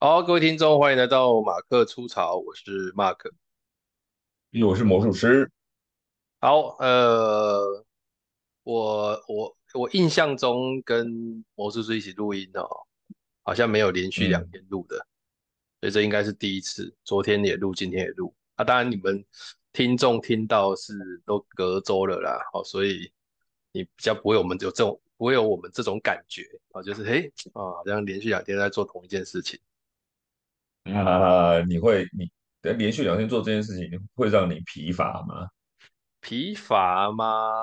好，各位听众，欢迎来到马克出潮，我是 Mark，因为我是魔术师。好，呃，我我我印象中跟魔术师一起录音哦，好像没有连续两天录的，嗯，所以这应该是第一次。昨天也录，今天也录。啊，当然你们听众听到是都隔周了啦，好，所以你比较不会有我们有这种不会有我们这种感觉啊，就是嘿啊，好像连续两天在做同一件事情。啊，你会你连续两天做这件事情，会让你疲乏吗？疲乏吗？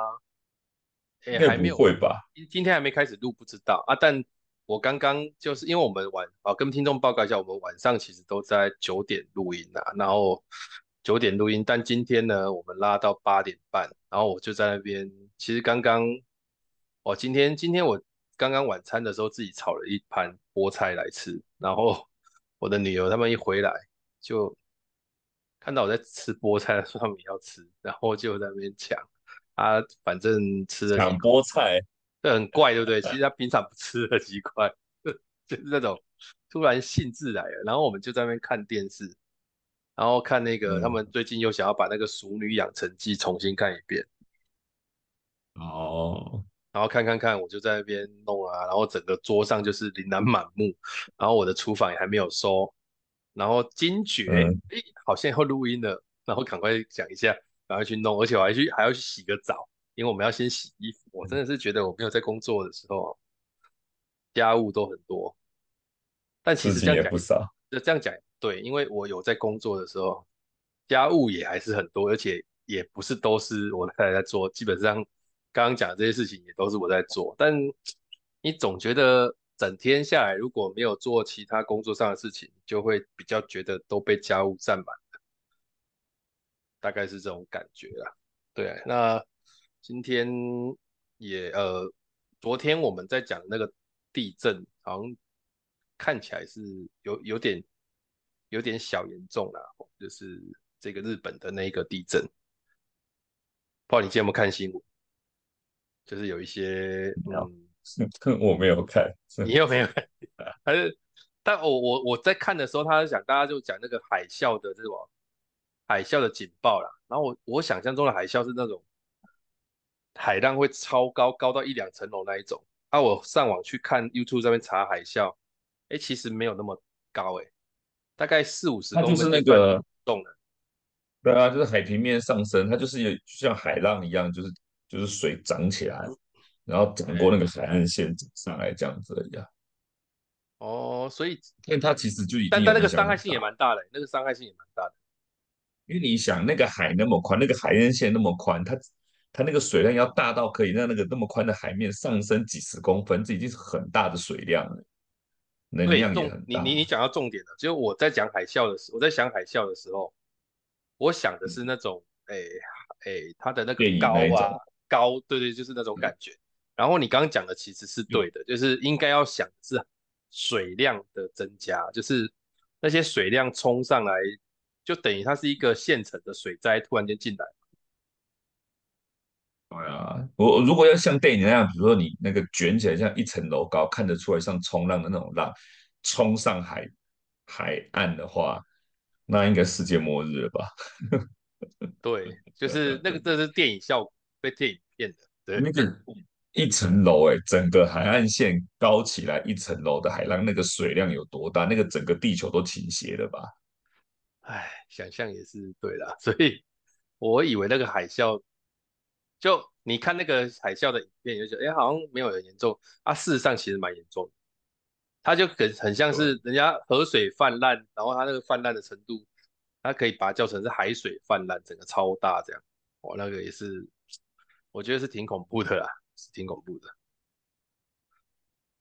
哎、欸，还没有会吧？今天还没开始录，不知道啊。但我刚刚就是因为我们晚啊，跟听众报告一下，我们晚上其实都在九点录音啊，然后九点录音，但今天呢，我们拉到八点半，然后我就在那边。其实刚刚我今天今天我刚刚晚餐的时候自己炒了一盘菠菜来吃，然后。我的女儿他们一回来就看到我在吃菠菜，说他们也要吃，然后就在那边抢啊，反正吃的抢菠菜，这很怪，对不对？其实他平常不吃的奇怪，就是那种突然兴致来了，然后我们就在那边看电视，然后看那个、嗯、他们最近又想要把那个《熟女养成记》重新看一遍，哦。然后看看看，我就在那边弄啊，然后整个桌上就是琳琅满目，然后我的厨房也还没有收，然后惊觉，哎、嗯，好像要录音了，然后赶快讲一下，赶快去弄，而且我还去还要去洗个澡，因为我们要先洗衣服。我真的是觉得我没有在工作的时候，家务都很多，但其实这样讲也不少，这样讲对，因为我有在工作的时候，家务也还是很多，而且也不是都是我太太在做，基本上。刚刚讲的这些事情也都是我在做，但你总觉得整天下来如果没有做其他工作上的事情，就会比较觉得都被家务占满了，大概是这种感觉啦。对，那今天也呃，昨天我们在讲那个地震，好像看起来是有有点有点小严重啦，就是这个日本的那个地震，不知道你今天有没有看新闻？就是有一些，嗯，我没有看，你又没有看，还是，但我我我在看的时候，他就讲，大家就讲那个海啸的这种海啸的警报啦。然后我我想象中的海啸是那种海浪会超高，高到一两层楼那一种。啊，我上网去看 YouTube 上面查海啸，哎、欸，其实没有那么高，哎，大概四五十公分，就是那个动的。对啊，就是海平面上升，它就是有就像海浪一样，就是。就是水涨起来，然后涨过那个海岸线上来这样子而已啊。哦，所以，因为它其实就已经，但但那个伤害性也蛮大的，那个伤害性也蛮大的。因为你想，那个海那么宽，那个海岸线那么宽，它它那个水量要大到可以让那个那么宽的海面上升几十公分，这已经是很大的水量了，能量也很大。你你你讲到重点了，就我在讲海啸的时候，我在想海啸的时候，我想的是那种，哎、嗯、哎、欸，它的那个高啊。高，对对，就是那种感觉。嗯、然后你刚刚讲的其实是对的，嗯、就是应该要想的是水量的增加，就是那些水量冲上来，就等于它是一个现成的水灾突然间进来。对啊，我如果要像电影那样，比如说你那个卷起来像一层楼高，看得出来像冲浪的那种浪冲上海海岸的话，那应该世界末日了吧？对，就是那个，这是电影效果。被电影骗的，对，那个一层楼哎，整个海岸线高起来一层楼的海浪，那个水量有多大？那个整个地球都倾斜了吧？哎，想象也是对的，所以我以为那个海啸，就你看那个海啸的影片，就觉得哎，好像没有很严重啊。事实上其实蛮严重的，它就很很像是人家河水泛滥，然后它那个泛滥的程度，它可以把它叫成是海水泛滥，整个超大这样，哇，那个也是。我觉得是挺恐怖的啦，是挺恐怖的。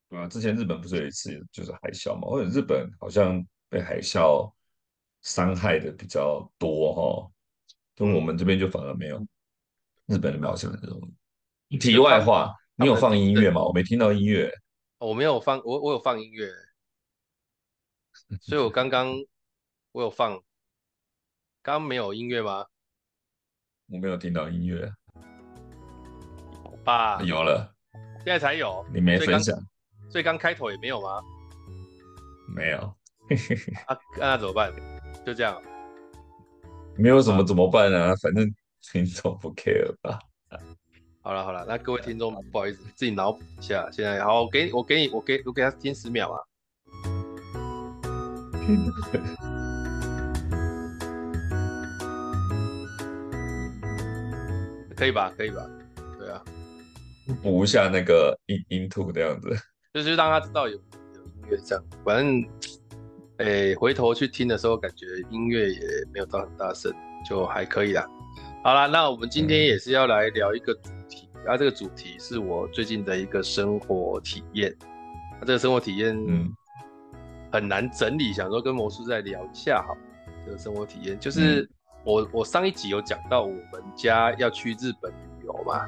对啊，之前日本不是有一次就是海啸嘛？或者日本好像被海啸伤害的比较多哈，跟我们这边就反而没有，日本的没有像这种。题外话，你有放音乐吗？我没听到音乐。我没有放，我我有放音乐，所以我刚刚我有放，刚刚没有音乐吗？我没有听到音乐。吧，有了，现在才有。你没分享，所以刚开头也没有吗？没有。啊，那怎么办？就这样，没有什么怎么办啊？啊反正听众不 care 吧。好了好了，那各位听众不好意思，自己脑补一下。现在好，我给你，我给你，我给我给他听十秒啊。可以吧？可以吧？补一下那个音音图这样子，就是让他知道有有音乐这样。反正，哎、欸，回头去听的时候，感觉音乐也没有到很大声，就还可以啦。好啦，那我们今天也是要来聊一个主题，啊、这个主题是我最近的一个生活体验。那、啊、这个生活体验，嗯，很难整理，想说跟魔术再聊一下好。这个生活体验就是。嗯我我上一集有讲到我们家要去日本旅游嘛，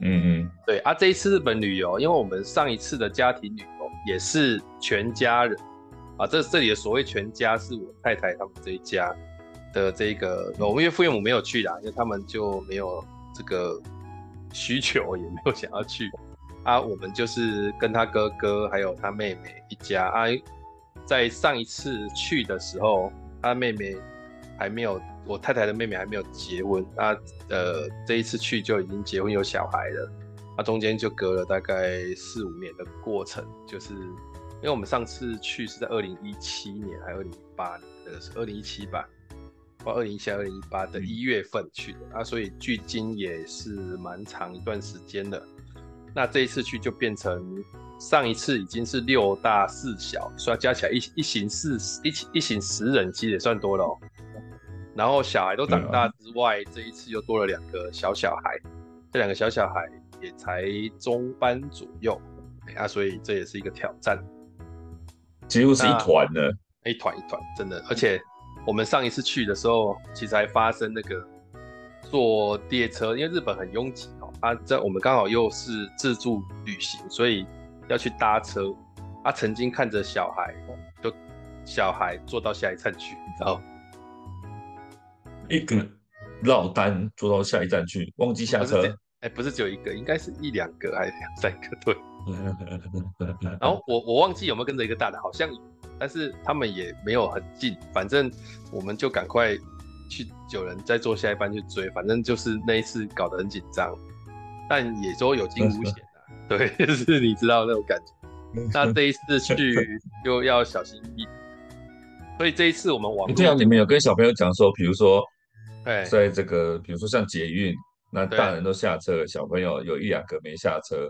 嗯嗯，对啊，这一次日本旅游，因为我们上一次的家庭旅游也是全家人啊，这这里的所谓全家是我太太他们这一家的这个，我们岳父岳母没有去啦，因为他们就没有这个需求，也没有想要去啊，我们就是跟他哥哥还有他妹妹一家啊，在上一次去的时候，他妹妹。还没有，我太太的妹妹还没有结婚，那呃这一次去就已经结婚有小孩了，那中间就隔了大概四五年的过程，就是因为我们上次去是在二零一七年还是二零一八年的，是二零一七吧，或二零一七二零一八的一月份去的，啊，所以距今也是蛮长一段时间了。那这一次去就变成上一次已经是六大四小，所以加起来一一行四一一行十人，其实也算多了哦。然后小孩都长大之外，这一次又多了两个小小孩，这两个小小孩也才中班左右，啊，所以这也是一个挑战，几乎是一团的，一团一团，真的。而且我们上一次去的时候，其实还发生那个坐列车，因为日本很拥挤哦，啊，在我们刚好又是自助旅行，所以要去搭车，啊，曾经看着小孩，就小孩坐到下一站去，你知道。一个落单坐到下一站去，忘记下车。哎、欸，不是只有一个，应该是一两个还是两三个？对。然后我我忘记有没有跟着一个大的，好像，但是他们也没有很近，反正我们就赶快去，有人再坐下一班去追，反正就是那一次搞得很紧张，但也说有惊无险啊。对，就是你知道那种感觉。那这一次去就要小心翼翼。所以这一次我们往这样，你们有跟小朋友讲说，比如说。在这个比如说像捷运，那大人都下车，小朋友有一两个没下车，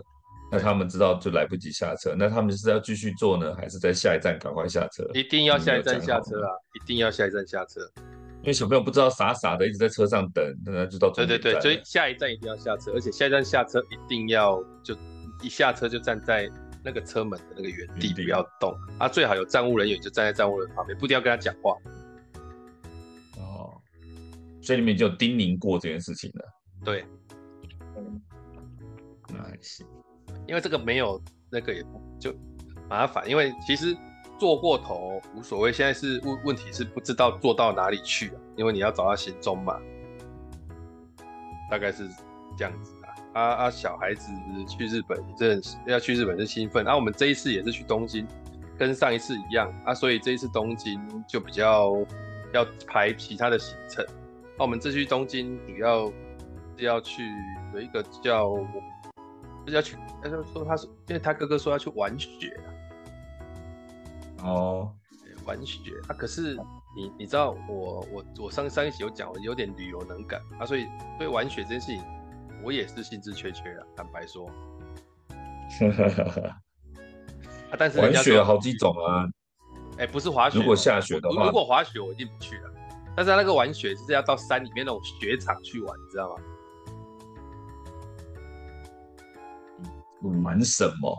那他们知道就来不及下车，那他们是要继续坐呢，还是在下一站赶快下车？一定要下一站下车啊！一定要下一站下车，因为小朋友不知道傻傻的一直在车上等，那就到。对对对，所以下一站一定要下车，而且下一站下车一定要就一下车就站在那个车门的那个原地，不要动啊！最好有站务人员就站在站务人员旁边，不一定要跟他讲话。所以里面就叮咛过这件事情了。对，那还行，因为这个没有那个也不就麻烦，因为其实做过头无所谓。现在是问问题是不知道做到哪里去啊，因为你要找到行踪嘛，大概是这样子啊。啊啊，小孩子去日本，这要去日本是兴奋。啊，我们这一次也是去东京，跟上一次一样啊，所以这一次东京就比较要排其他的行程。那我们这去东京主要是要去有一个叫，是要去，他就说他是，因为他哥哥说要去玩雪啊哦，玩雪啊。可是你你知道我我我上上一期有讲，我有点旅游能感啊，所以对玩雪这件事情，我也是兴致缺缺啊，坦白说。啊，但是玩雪有好几种啊，哎、欸，不是滑雪，如果下雪的话，如果滑雪我一定不去了。但是他那个玩雪是要到山里面那种雪场去玩，你知道吗？玩什么？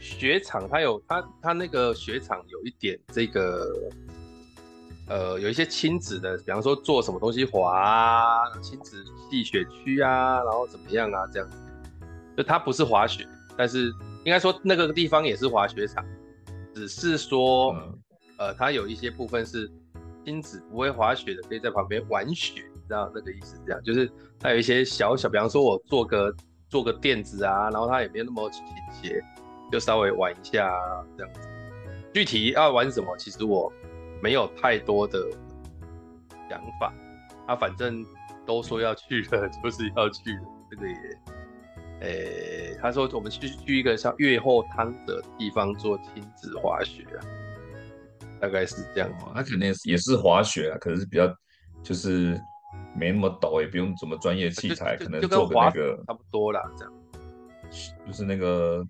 雪场它有它它那个雪场有一点这个，呃，有一些亲子的，比方说做什么东西滑啊，亲子戏雪区啊，然后怎么样啊，这样子。就它不是滑雪，但是应该说那个地方也是滑雪场，只是说，嗯、呃，它有一些部分是。亲子不会滑雪的，可以在旁边玩雪，你知道那个意思？这样就是它有一些小小，比方说我做个做个垫子啊，然后它也没有那么倾斜，就稍微玩一下这样子。具体要玩什么，其实我没有太多的想法。他、反正都说要去了，就是要去了。这个也，诶、欸，他说我们去去一个像越后汤的地方做亲子滑雪啊，大概是这样。他肯定也是滑雪啊，可能是比较就是没那么陡，也不用什么专业器材，可能做个那个差不多啦，这样。就是那个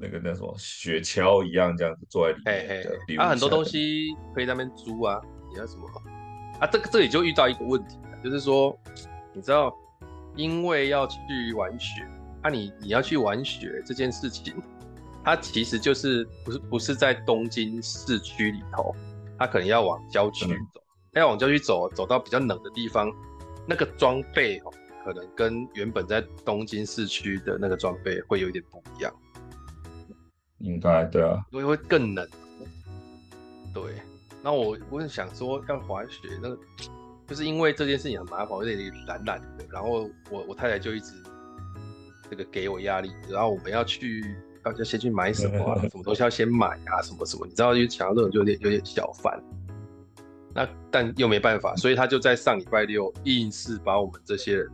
那个那什么雪橇一样，这样子坐在里面的。它、啊、很多东西可以在那边租啊，你要什么啊？这个这里就遇到一个问题，就是说，你知道，因为要去玩雪，啊你，你你要去玩雪这件事情，它其实就是不是不是在东京市区里头，它可能要往郊区走，它、嗯、要往郊区走，走到比较冷的地方，那个装备哦。可能跟原本在东京市区的那个装备会有点不一样，应该对啊，因为会更冷。对，那我我是想说要滑雪，那个就是因为这件事情很麻烦，有点懒懒的。然后我我太太就一直这个给我压力，然后我们要去要要先去买什么啊，什么东西要先买啊，什么什么，你知道，就想到这种就有点有点小烦。那但又没办法，所以他就在上礼拜六硬是把我们这些人。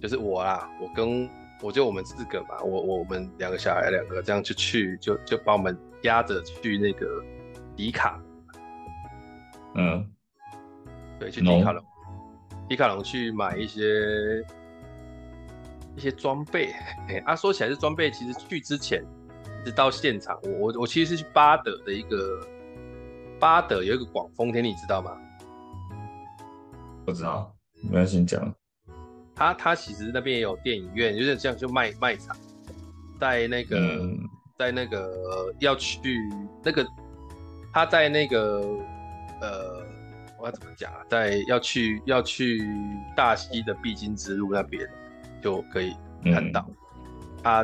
就是我啦，我跟我就我们四个嘛，我我们两个小孩两个这样就去，就就把我们压着去那个迪卡，嗯，对，去迪卡龙，迪卡龙去买一些一些装备。哎，啊，说起来是装备，其实去之前一直到现场，我我我其实是去巴德的一个巴德有一个广丰天，你知道吗？不知道，没关系，你讲。他他其实那边也有电影院，有点像就卖卖场，在那个、嗯、在那个要去那个他在那个呃，我要怎么讲啊？在要去要去大溪的必经之路那边就可以看到，啊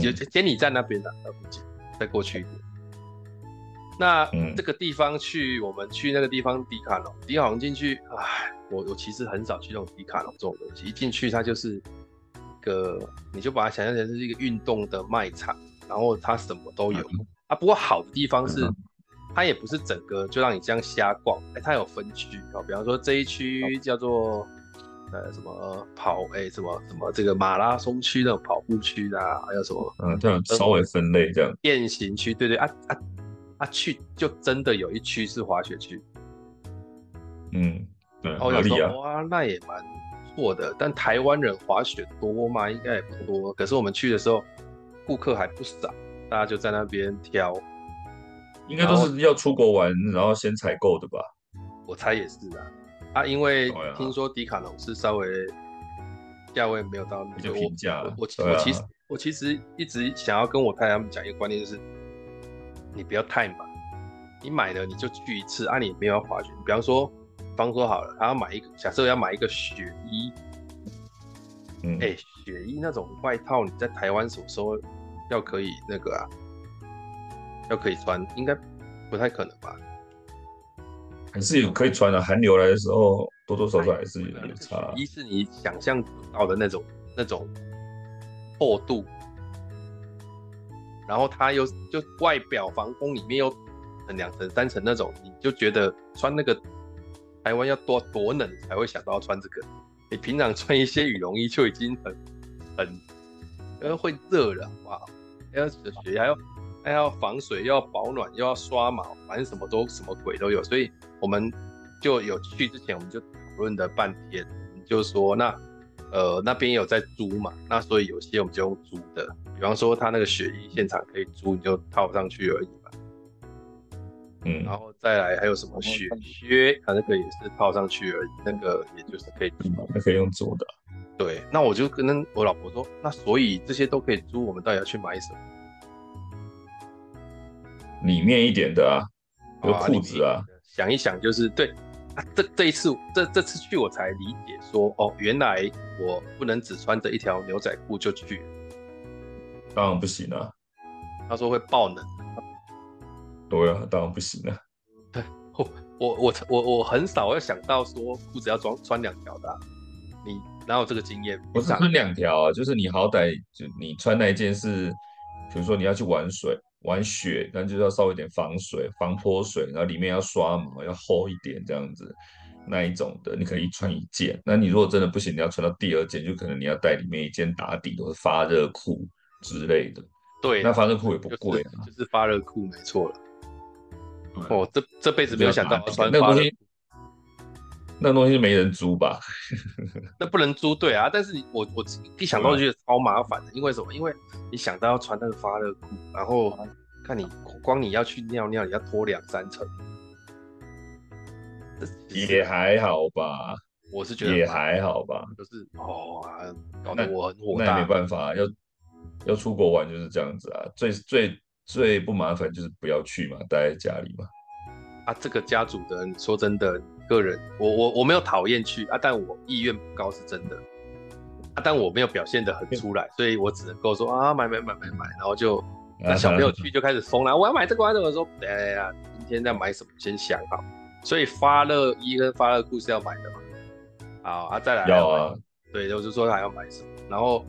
就监理站那边的那附近，再过去一点。那、嗯、这个地方去我们去那个地方迪卡侬，迪卡侬进去，唉。我我其实很少去那种迪卡侬这种东西，一进去它就是一个，你就把它想象成是一个运动的卖场，然后它什么都有啊。不过好的地方是，它也不是整个就让你这样瞎逛，哎，它有分区哦。比方说这一区叫做呃什么跑，哎什么什么这个马拉松区那种跑步区啊，还有什么嗯这样稍微分类这样。健行区，对对啊啊啊去就真的有一区是滑雪区，嗯对。哦，有说哇，那也蛮不错的。但台湾人滑雪多吗？应该也不多。可是我们去的时候，顾客还不少，大家就在那边挑。应该都是要出国玩，然后先采购的吧？我猜也是啊。啊，因为听说迪卡侬是稍微价位没有到那个平价。我我我其实我其实一直想要跟我太太他们讲一个观念，就是你不要太买，你买了你就去一次啊，你没有要滑雪。比方说。方说好了，他要买一个，假设要买一个雪衣，嗯，哎、欸，雪衣那种外套，你在台湾什么时候要可以那个啊？要可以穿，应该不太可能吧？还是有可以穿的，寒流来的时候，多多少少还是有差。一是你想象不到的那种那种厚度，然后它又就外表防风，里面又两层三层那种，你就觉得穿那个。台湾要多多冷才会想到要穿这个？你平常穿一些羽绒衣就已经很很，因为，会热了，好不好？还要雪还要还要防水，又要保暖，又要刷毛，反正什么都什么鬼都有。所以我们就有去之前，我们就讨论了半天，就说那呃那边有在租嘛，那所以有些我们就用租的，比方说他那个雪衣现场可以租，你就套上去而已嘛。嗯，然后再来还有什么雪靴，它那个也是套上去而已，那个也就是可以租，那可以用租的。对，那我就跟我老婆说，那所以这些都可以租，我们到底要去买什么？里面一点的啊，有裤子啊。想一想，就是对啊，这这一次这这次去我才理解说，哦，原来我不能只穿着一条牛仔裤就去。当然不行啊，他说会爆冷。对啊，当然不行啊。对，我我我我我很少会想到说裤子要装穿两条的，啊，你哪有这个经验？不是穿两条啊，就是你好歹就你穿那一件是，比如说你要去玩水，玩雪，但就是要稍微有点防水、防泼水，然后里面要刷毛，要厚一点这样子，那一种的，你可以穿一件。那你如果真的不行，你要穿到第二件，就可能你要带里面一件打底，或是发热裤之类的。对，那发热裤也不贵啊，就是，就是发热裤没错了。哦，这这辈子没有想到穿那个东西，那个东西没人租吧？那不能租，对啊。但是我我一想到就觉得超麻烦的，因为什么？因为你想到要穿那个发热裤，然后看你光你要去尿尿，你要脱两三层，也还好吧。我是觉得也还好吧，就是哦，啊搞得我很火大。那也没办法，要要出国玩就是这样子啊。最最。最不麻烦就是不要去嘛，待在家里嘛。啊，这个家族的，你说真的，个人，我我我没有讨厌去啊，但我意愿不高是真的。啊，但我没有表现的很出来，所以我只能够说啊，买买买买买，然后就那小朋友去就开始疯了，啊，我要买这个，我要这个，说哎呀，今天在买什么，先想好。所以发热衣跟发热裤是要买的嘛。好啊，再来要啊，对，我就说还要买什么，然后。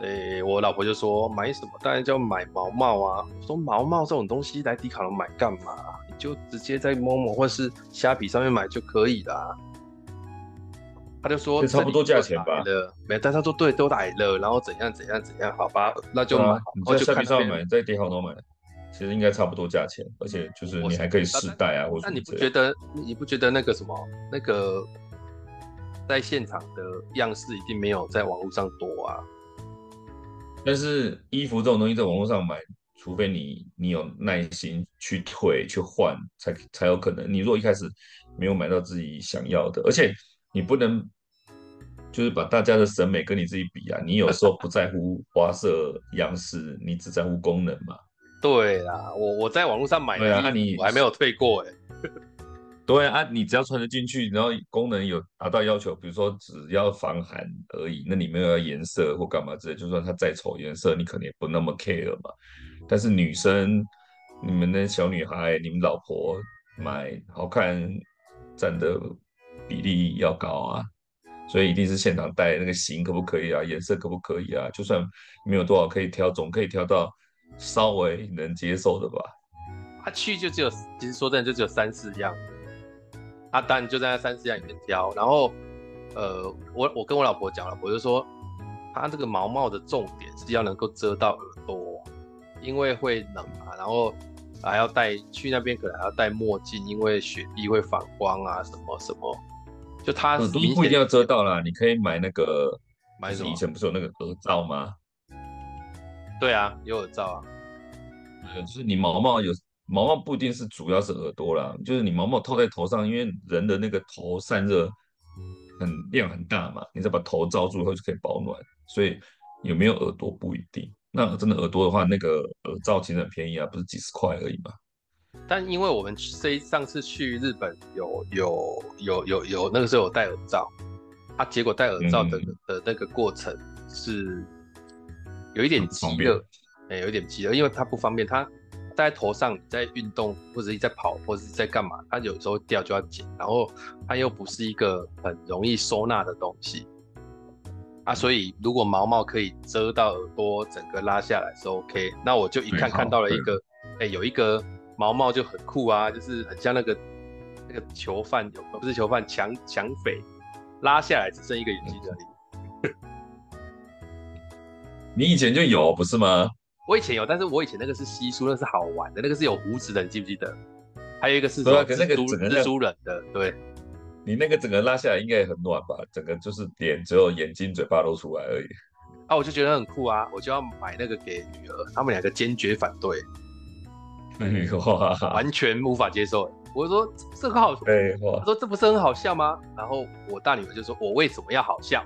诶、欸，我老婆就说买什么，当然就要买毛毛啊。我说毛毛这种东西来迪卡侬买干嘛？你就直接在 Momo 或是虾皮上面买就可以了。他就说差不多价钱吧。没，但他说对，都来了，然后怎样怎样怎样，好吧，那就买。啊、你在虾皮上买，在迪好侬买，其实应该差不多价钱，而且就是你还可以试戴啊，或者。那你不觉得你不觉得那个什么那个在现场的样式一定没有在网络上多啊？但是衣服这种东西在网络上买，除非你你有耐心去退去换，才才有可能。你如果一开始没有买到自己想要的，而且你不能就是把大家的审美跟你自己比啊。你有时候不在乎花色样式，你只在乎功能嘛。对啦，我我在网络上买的那，啊、你我还没有退过哎、欸。对啊，你只要穿得进去，然后功能有达到要求，比如说只要防寒而已，那你没有颜色或干嘛之类，就算它再丑颜色，你可能也不那么 care 嘛。但是女生，你们的小女孩，你们老婆买好看，占的比例要高啊，所以一定是现场戴那个型可不可以啊，颜色可不可以啊？就算没有多少可以挑，总可以挑到稍微能接受的吧。他去就只有，其实说真的就只有三四样。他当然就在那三四样里面挑，然后，呃，我我跟我老婆讲了，我就说，他这个毛毛的重点是要能够遮到，因为会冷嘛，然后还要戴去那边可能还要戴墨镜，因为雪地会反光啊，什么什么，就它耳朵不一定要遮到啦，你可以买那个，买什么？以前不是有那个耳罩吗？对啊，有耳罩啊，呃，就是你毛毛有。毛毛不一定是主要是耳朵啦，就是你毛毛套在头上，因为人的那个头散热很量很大嘛，你再把头罩住以后就可以保暖，所以有没有耳朵不一定。那真的耳朵的话，那个耳罩其实很便宜啊，不是几十块而已嘛。但因为我们这上次去日本有有有有有那个时候有戴耳罩，啊，结果戴耳罩的、嗯、的那个过程是有一点急热，哎、欸，有一点急热，因为它不方便它。戴在头上，你在运动或者你在跑或者是在干嘛，它有时候掉就要剪，然后它又不是一个很容易收纳的东西啊，所以如果毛毛可以遮到耳朵，整个拉下来是 OK。那我就一看看到了一个，哎、欸，有一个毛毛就很酷啊，就是很像那个那个囚犯，有不是囚犯，抢抢匪，拉下来只剩一个眼睛而已。你以前就有不是吗？我以前有，但是我以前那个是稀疏，那是好玩的，那个是有胡子的，你记不记得？还有一个是说蜘蛛蜘蛛人的，对。你那个整个拉下来应该也很暖吧？整个就是脸只有眼睛、嘴巴露出来而已。啊，我就觉得很酷啊，我就要买那个给女儿，他们两个坚决反对。哇，完全无法接受。我说这个好，哎，我说这不是很好笑吗？然后我大女儿就说：“我为什么要好笑？”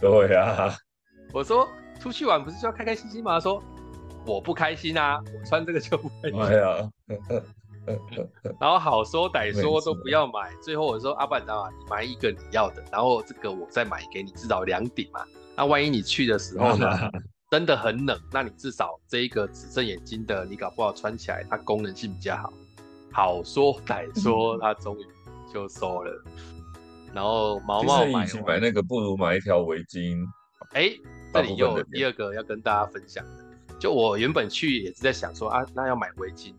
对呀，我说。出去玩不是就要开开心心吗？说我不开心啊，我穿这个就不开心。哎呀，然后好说歹说都不要买。最后我说阿爸，你知道吗？你买一个你要的，然后这个我再买给你，至少两顶嘛。那万一你去的时候呢，真的很冷，那你至少这一个只剩眼睛的，你搞不好穿起来它功能性比较好。好说歹说，他终于就收了。然后毛毛买买那个不如买一条围巾。哎。这里又有第二个要跟大家分享的，就我原本去也是在想说啊，那要买围巾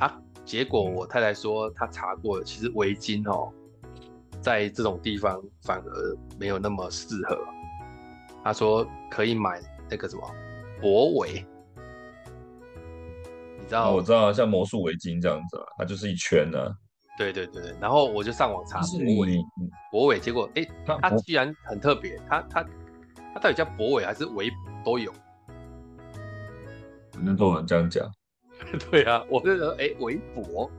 啊，结果我太太说她查过了，其实围巾哦，在这种地方反而没有那么适合。她说可以买那个什么博围。你知道、哦？我知道，像魔术围巾这样子啊，它就是一圈呢、啊。对对对，然后我就上网查脖围，脖围，结果哎，它居然很特别，它它它到底叫脖围还是围都有？很多人这样讲。对啊，我就说哎，围脖，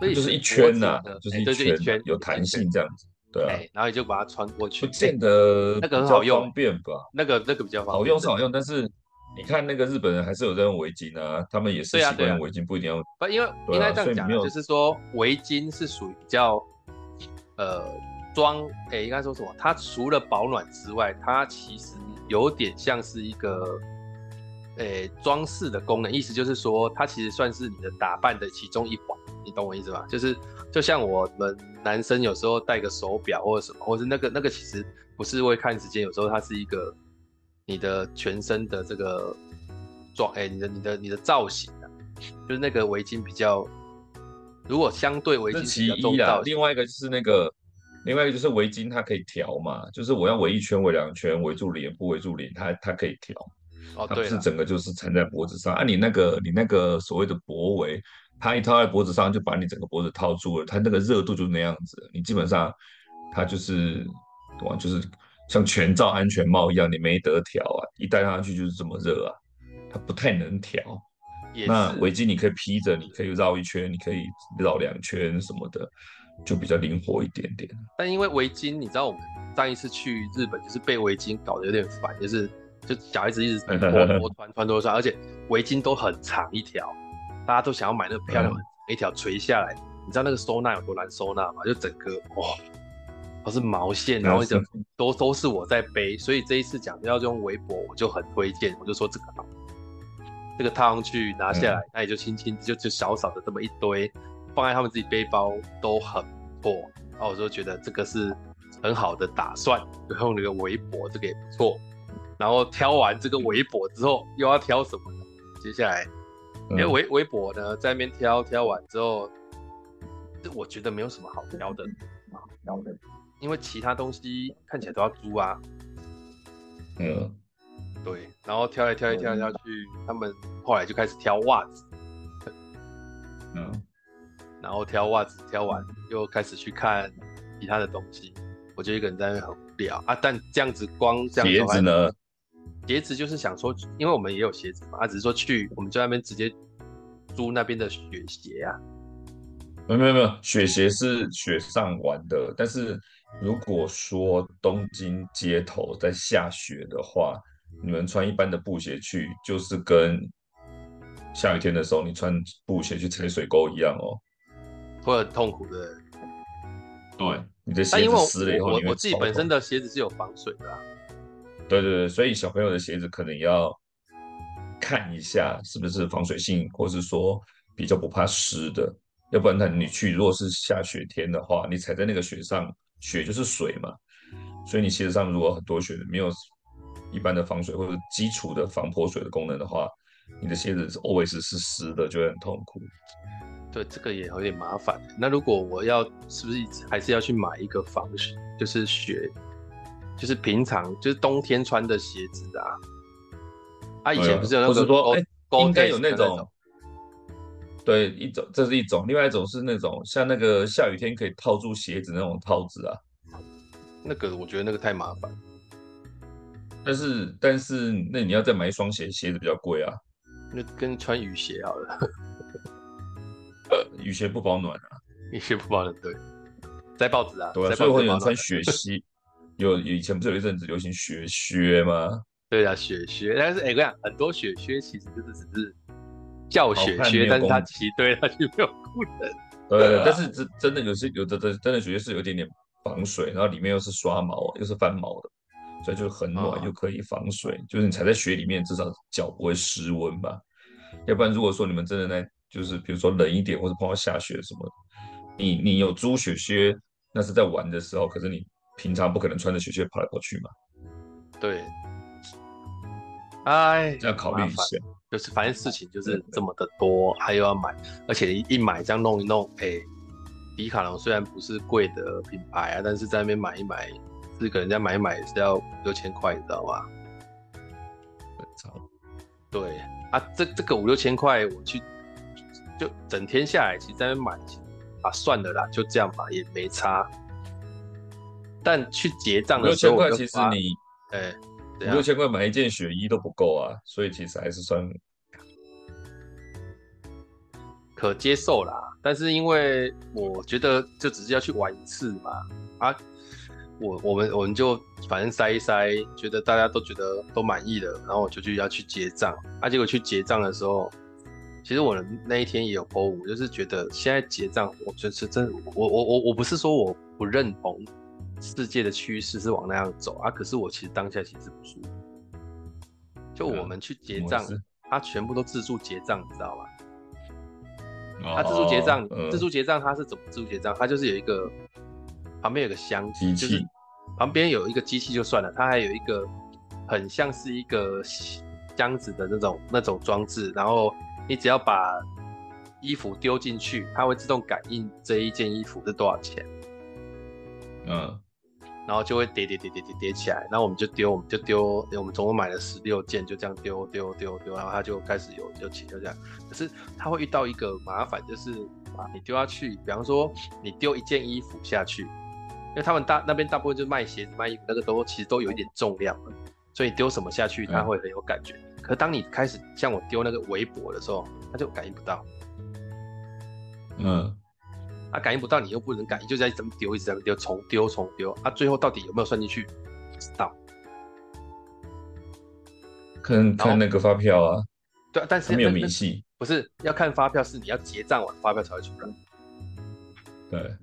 所以就是一圈呐、啊，就是一圈，一圈有弹性这样子。对啊，然后你就把它穿过去，不见得那个很好用，方便吧？那个那个比较好用是好用，但是。你看那个日本人还是有在用围巾啊，他们也是习惯用围巾，不一定要。不，因为应该这样讲，就是说围巾是属于比较呃装，哎、欸，应该说什么？它除了保暖之外，它其实有点像是一个诶装饰的功能，意思就是说它其实算是你的打扮的其中一环，你懂我意思吧？就是就像我们男生有时候戴个手表或者什么，或者是那个那个其实不是为看时间，有时候它是一个。你的全身的这个装，哎、欸，你的、你的、你的造型啊，就是那个围巾比较，如果相对围巾比较重要，另外一个就是那个，另外一个就是围巾它可以调嘛，就是我要围一圈、围两圈、围住脸不围住脸，它它可以调。哦，它不是整个就是缠在脖子上啊。你那个你那个所谓的脖围，它一套在脖子上就把你整个脖子套住了，它那个热度就是那样子，你基本上它就是，对就是。像全罩安全帽一样，你没得调啊！一戴上去就是这么热啊，它不太能调。那围巾你可以披着，你可以绕一圈，你可以绕两圈什么的，就比较灵活一点点。但因为围巾，你知道我们上一次去日本就是被围巾搞得有点烦，就是就小孩子一直 拖拖穿穿脱穿，而且围巾都很长一条，大家都想要买那个漂亮的，一条垂下来，你知道那个收纳有多难收纳吗？就整个哇！都是毛线，然后就都都是我在背，所以这一次讲要用围脖，我就很推荐，我就说这个好，这个套上去拿下来，那、嗯、也就轻轻就就小小的这么一堆，放在他们自己背包都很不错，然后我就觉得这个是很好的打算，就用那个围脖，这个也不错。然后挑完这个围脖之后，又要挑什么呢？接下来，因为围围脖呢，在那边挑挑完之后，这我觉得没有什么好挑的，好挑的。因为其他东西看起来都要租啊，嗯，对，然后挑来挑去挑来挑去，他们后来就开始挑袜子，嗯，然后挑袜子挑完又开始去看其他的东西，我就一个人在那很无聊啊。但这样子光这样鞋子呢？鞋子就是想说，因为我们也有鞋子嘛，啊，只是说去我们在那边直接租那边的雪鞋啊。没有没有没有，雪鞋是雪上玩的，但是。如果说东京街头在下雪的话，你们穿一般的布鞋去，就是跟下雨天的时候你穿布鞋去踩水沟一样哦，会很痛苦的。对，你的鞋子湿了以后，我我自己本身的鞋子是有防水的啊。对对对，所以小朋友的鞋子可能要看一下是不是防水性，或是说比较不怕湿的，要不然他你去如果是下雪天的话，你踩在那个雪上。雪就是水嘛，所以你鞋子上如果很多雪，没有一般的防水或者基础的防泼水的功能的话，你的鞋子 always 是湿的，就会很痛苦。对，这个也有点麻烦。那如果我要，是不是还是要去买一个防水，就是雪，就是平常就是冬天穿的鞋子啊？啊，以前不是有那个，是说，哎，应该有那种。对，一种这是一种，另外一种是那种像那个下雨天可以套住鞋子那种套子啊。那个我觉得那个太麻烦。但是但是那你要再买一双鞋，鞋子比较贵啊。那跟穿雨鞋好了。呃雨鞋不保暖啊。雨鞋不保暖，对。在报纸啊。对啊，所以会有人穿雪靴。有以前不是有一阵子流行雪靴吗？对啊，雪靴。但是哎，我讲，很多雪靴其实就是只是。叫雪靴，但是它骑对它就没有功能。对，但是真真的有些有的的真的雪靴是有一点点防水，然后里面又是刷毛又是翻毛的，所以就很暖又可以防水。哦、就是你踩在雪里面，至少脚不会失温吧？要不然如果说你们真的在就是比如说冷一点或者碰到下雪什么，你你有租雪靴，那是在玩的时候，可是你平常不可能穿着雪靴跑来跑去嘛。对。哎，要考虑一下。就是反正事情就是这么的多，还有要买，而且一买这样弄一弄，哎，迪卡侬虽然不是贵的品牌啊，但是在那边买一买，是给人家买一买是要五六千块，你知道吗？对啊，这这个五六千块，我去就整天下来，其实在那边买，啊算了啦，就这样吧，也没差。但去结账的时候，六千块其实你，哎，五六千块买一件雪衣都不够啊，所以其实还是算可接受啦。但是因为我觉得就只是要去玩一次嘛，啊。我我们我们就反正塞一塞，觉得大家都觉得都满意了，然后我就去要去结账。啊，结果去结账的时候，其实我那一天也有 po，我就是觉得现在结账，我就是真，我我我我不是说我不认同世界的趋势是往那样走啊，可是我其实当下其实不舒服。就我们去结账，他全部都自助结账，你知道吗？他自助结账，自助结账，他是怎么自助结账？他就是有一个。旁边有个箱子，就是旁边有一个机器就算了，它还有一个很像是一个箱子的那种那种装置，然后你只要把衣服丢进去，它会自动感应这一件衣服是多少钱，嗯，然后就会叠叠叠叠叠叠起来，然后我们就丢，我们就丢，我们总共买了十六件，就这样丢丢丢丢，然后它就开始有有起就这样，可是它会遇到一个麻烦，就是啊，你丢下去，比方说你丢一件衣服下去。因为他们大那边大部分就卖鞋子、卖衣服，那个都其实都有一点重量了，所以丢什么下去，它会很有感觉。嗯、可是当你开始像我丢那个围脖的时候，它就感应不到。嗯，啊，感应不到，你又不能感应，就在这么丢，一直在丢，重丢重丢，啊，最后到底有没有算进去？不知道。看看那个发票啊。对，但是没有明细。不是要看发票，是你要结账完发票才会出来。对。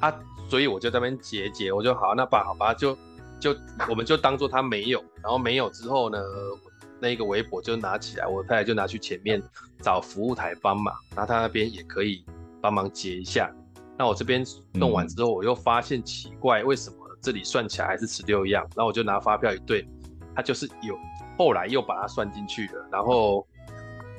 啊。所以我就在那边结结，我就好，那把好吧，就就我们就当做他没有，然后没有之后呢，那一个围脖就拿起来，我太太就拿去前面找服务台帮忙，然后他那边也可以帮忙结一下。那我这边弄完之后，我又发现奇怪，为什么这里算起来还是十六样？然后我就拿发票一对，他就是有，后来又把它算进去了，然后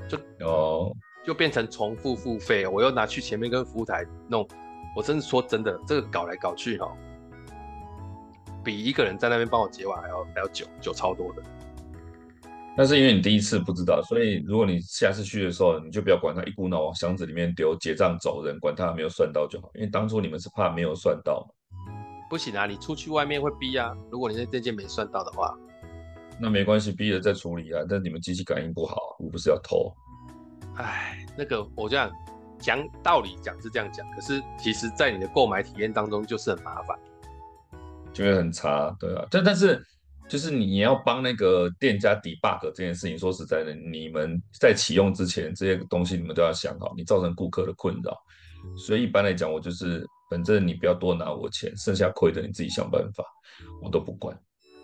就哦，就变成重复付费，我又拿去前面跟服务台弄。我真的说真的，这个搞来搞去哈，比一个人在那边帮我结完还要还要久，久超多的。那是因为你第一次不知道，所以如果你下次去的时候，你就不要管他，一股脑往箱子里面丢，结账走人，管他没有算到就好。因为当初你们是怕没有算到嘛。不行啊，你出去外面会逼啊。如果你在这件没算到的话，那没关系，逼了再处理啊。但你们机器感应不好，我不是要偷。哎，那个我这样。讲道理讲是这样讲，可是其实，在你的购买体验当中就是很麻烦，就会很差，对啊。但但是，就是你要帮那个店家 debug 这件事情，说实在的，你们在启用之前，这些东西你们都要想好，你造成顾客的困扰。所以一般来讲，我就是反正你不要多拿我钱，剩下亏的你自己想办法，我都不管。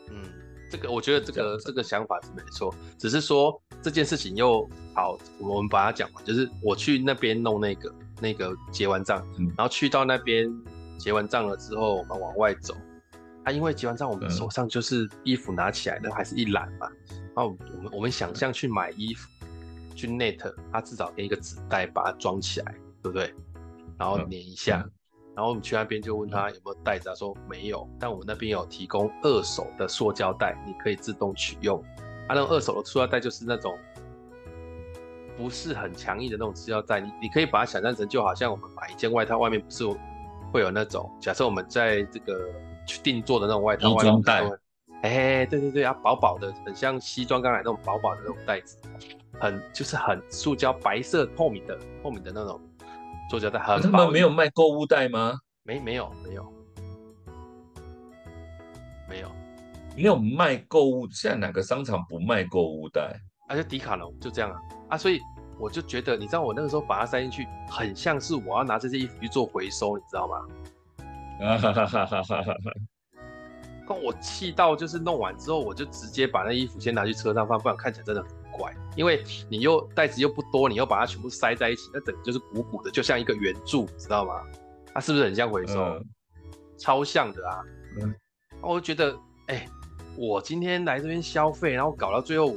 嗯。这个我觉得这个这个想法是没错，只是说这件事情又好，我们把它讲完，就是我去那边弄那个那个结完账，嗯、然后去到那边结完账了之后，我们往外走，啊，因为结完账我们手上就是衣服拿起来的还是一篮嘛，然后我们我们想象去买衣服，去 Net，他至少给一个纸袋把它装起来，对不对？然后粘一下。嗯嗯然后我们去那边就问他有没有袋子，他说没有，但我们那边有提供二手的塑胶袋，你可以自动取用。啊，那种二手的塑胶袋就是那种不是很强硬的那种塑胶袋，你你可以把它想象成就好像我们买一件外套，外面不是会有那种，假设我们在这个去定做的那种外套，外套袋，哎，对对对啊，薄薄的，很像西装刚才那种薄薄的那种袋子，很就是很塑胶白色透明的透明的那种。塑胶袋很，他们没有卖购物袋吗？没，没有，没有，没有，没有卖购物。现在哪个商场不卖购物袋？而且迪卡侬就这样啊啊！所以我就觉得，你知道我那个时候把它塞进去，很像是我要拿这些衣服去做回收，你知道吗？啊哈哈哈哈哈哈！我气到就是弄完之后，我就直接把那衣服先拿去车上放，不然看起来真的很。怪，因为你又袋子又不多，你又把它全部塞在一起，那整个就是鼓鼓的，就像一个圆柱，知道吗？它是不是很像回收？超像的啊！嗯，我就觉得，哎、我今天来这边消费，然后搞到最后，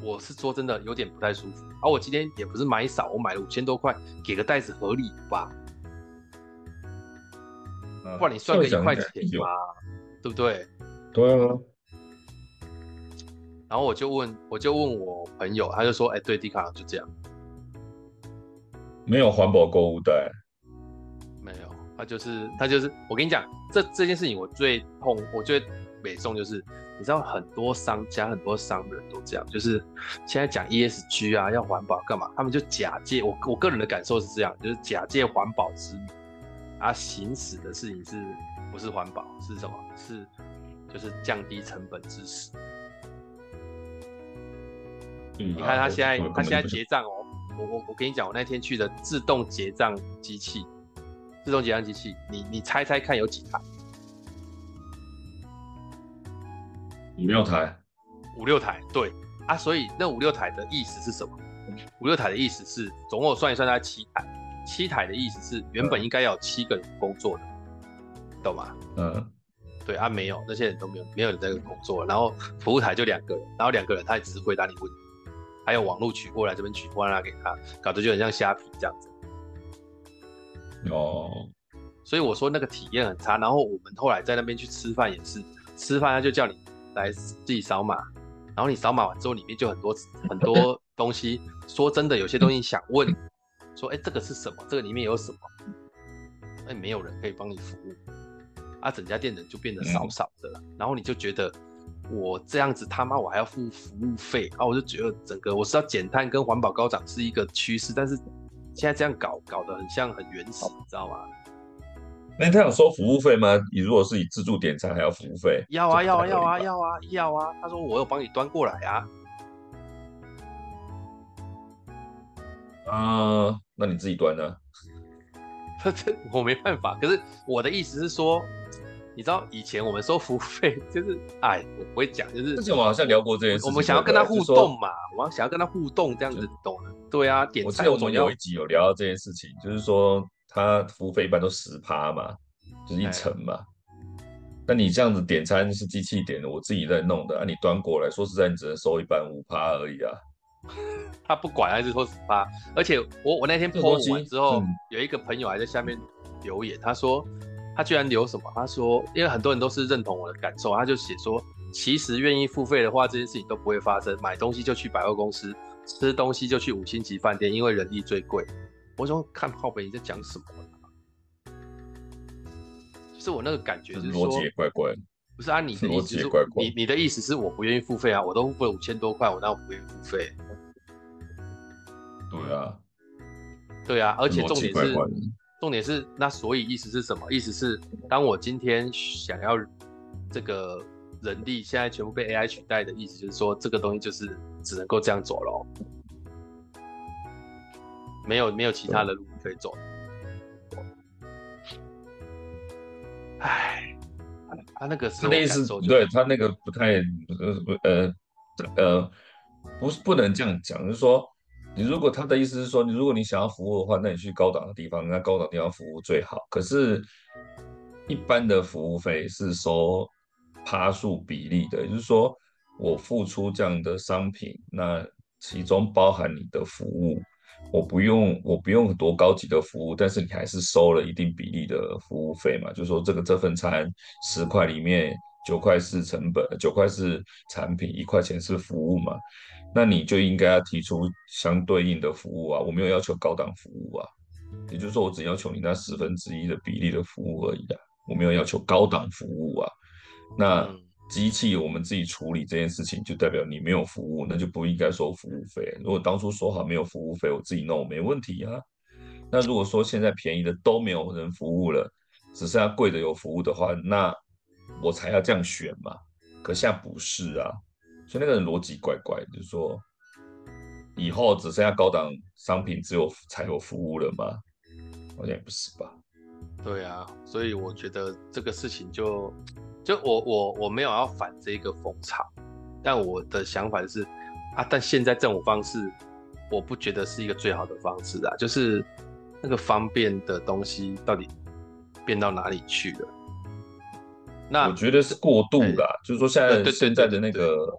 我是说真的有点不太舒服。而、我今天也不是买少，我买了五千多块，给个袋子合理吧？不然你算个一块钱嘛，对不对？对啊。然后我就问，我就问我朋友，他就说：“哎，对，迪卡侬就这样，没有环保购物袋，没有，他就是他就是。我跟你讲，这这件事情我最痛，我最美送就是，你知道很多商家、很多商人都这样，就是现在讲 ESG 啊，要环保干嘛？他们就假借我我个人的感受是这样，就是假借环保之名啊，行驶的事情是不是环保？是什么？是就是降低成本之实。”你看他现在，他现在结账哦，我我我跟你讲，我那天去的自动结账机器，自动结账机器，你你猜猜看有几台？五六台，五六台，对啊，所以那五六台的意思是什么？五六台的意思是，总共算一算，它七台。七台的意思是，原本应该要有七个人工作的，懂吗？嗯，对啊，没有，那些人都没有，没有人在这工作，然后服务台就两个人，然后两个人他也只是回答你问题。还有网络取过来，这边取过来给他，搞得就很像虾皮这样子。哦，所以我说那个体验很差。然后我们后来在那边去吃饭也是，吃饭他就叫你来自己扫码，然后你扫码完之后里面就很多很多东西。说真的，有些东西想问，说哎这个是什么？这个里面有什么？哎没有人可以帮你服务，啊整家店人就变得少少的了，然后你就觉得。我这样子他妈我还要付服务费啊！我就觉得整个我是要减碳跟环保高涨是一个趋势，但是现在这样搞搞得很像很原始，你知道吗？那他有收服务费吗？你如果是以自助点餐还要服务费？要啊要啊要啊要啊要啊！他说我有帮你端过来啊。啊，那你自己端呢？这这我没办法。可是我的意思是说。你知道以前我们收服务费就是，哎，我不会讲，就是之前我好像聊过这件事情。我们想要跟他互动嘛，我们想要跟他互动这样子，懂了？对啊，点菜。我们有一集有聊到这件事情，就是说他服务费一般都十趴嘛，就是一成嘛。那你这样子点餐是机器点的，我自己在弄的，啊，你端过来，说实在，你只能收一半五趴而已啊。他不管还是说十趴，而且我我那天 po 完之后，有一个朋友还在下面留言，他说。他居然留什么？他说，因为很多人都是认同我的感受，他就写说，其实愿意付费的话，这件事情都不会发生。买东西就去百货公司，吃东西就去五星级饭店，因为人力最贵。我说看靠北你在讲什么？就是我那个感觉就是说，逻辑也怪怪。不是啊，你的意思是，你你的意思是我不愿意付费啊？我都付了五千多块，我那我不愿意付费。对啊，对啊，而且重点是。重点是，那所以意思是什么？意思是，当我今天想要这个人力现在全部被 AI 取代的意思，就是说这个东西就是只能够这样走喽，没有没有其他的路可以走。唉，他那个是，他的意思，对他那个不太呃呃呃，不是不能这样讲，就是说。你如果他的意思是说，你如果你想要服务的话，那你去高档的地方，那高档地方服务最好。可是，一般的服务费是收趴数比例的，也就是说，我付出这样的商品，那其中包含你的服务，我不用我不用多高级的服务，但是你还是收了一定比例的服务费嘛？就是说，这个这份餐十块里面九块是成本，九块是产品，一块钱是服务嘛？那你就应该要提出相对应的服务啊，我没有要求高档服务啊，也就是说我只要求你那十分之一的比例的服务而已啊，我没有要求高档服务啊。那机器我们自己处理这件事情，就代表你没有服务，那就不应该收服务费。如果当初说好没有服务费，我自己弄没问题啊。那如果说现在便宜的都没有人服务了，只剩下贵的有服务的话，那我才要这样选嘛。可现在不是啊。所以那个人逻辑怪怪，就是说，以后只剩下高档商品只有才有服务了吗？好像也不是吧。对啊，所以我觉得这个事情就就我我我没有要反这个风潮，但我的想法是啊，但现在这种方式我不觉得是一个最好的方式啊，就是那个方便的东西到底变到哪里去了？那我觉得是过度啦，就是说现在现在的那个。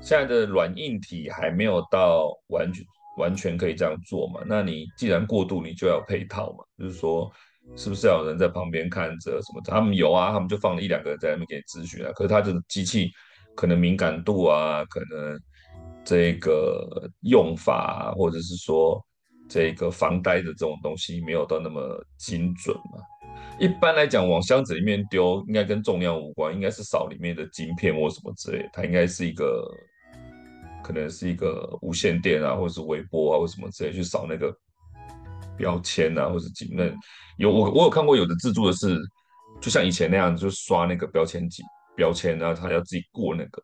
现在的软硬体还没有到完全完全可以这样做嘛？那你既然过度，你就要配套嘛，就是说，是不是要有人在旁边看着什么？他们有啊，他们就放了一两个人在那边给你咨询啊。可是他这个机器可能敏感度啊，可能这个用法啊，或者是说这个防呆的这种东西没有到那么精准嘛。一般来讲，往箱子里面丢，应该跟重量无关，应该是扫里面的晶片或什么之类，它应该是一个，可能是一个无线电啊，或者是微波啊，或什么之类去扫那个标签啊，或者晶片。有我我有看过有的自助的是，就像以前那样，就刷那个标签机标签，然后他要自己过那个，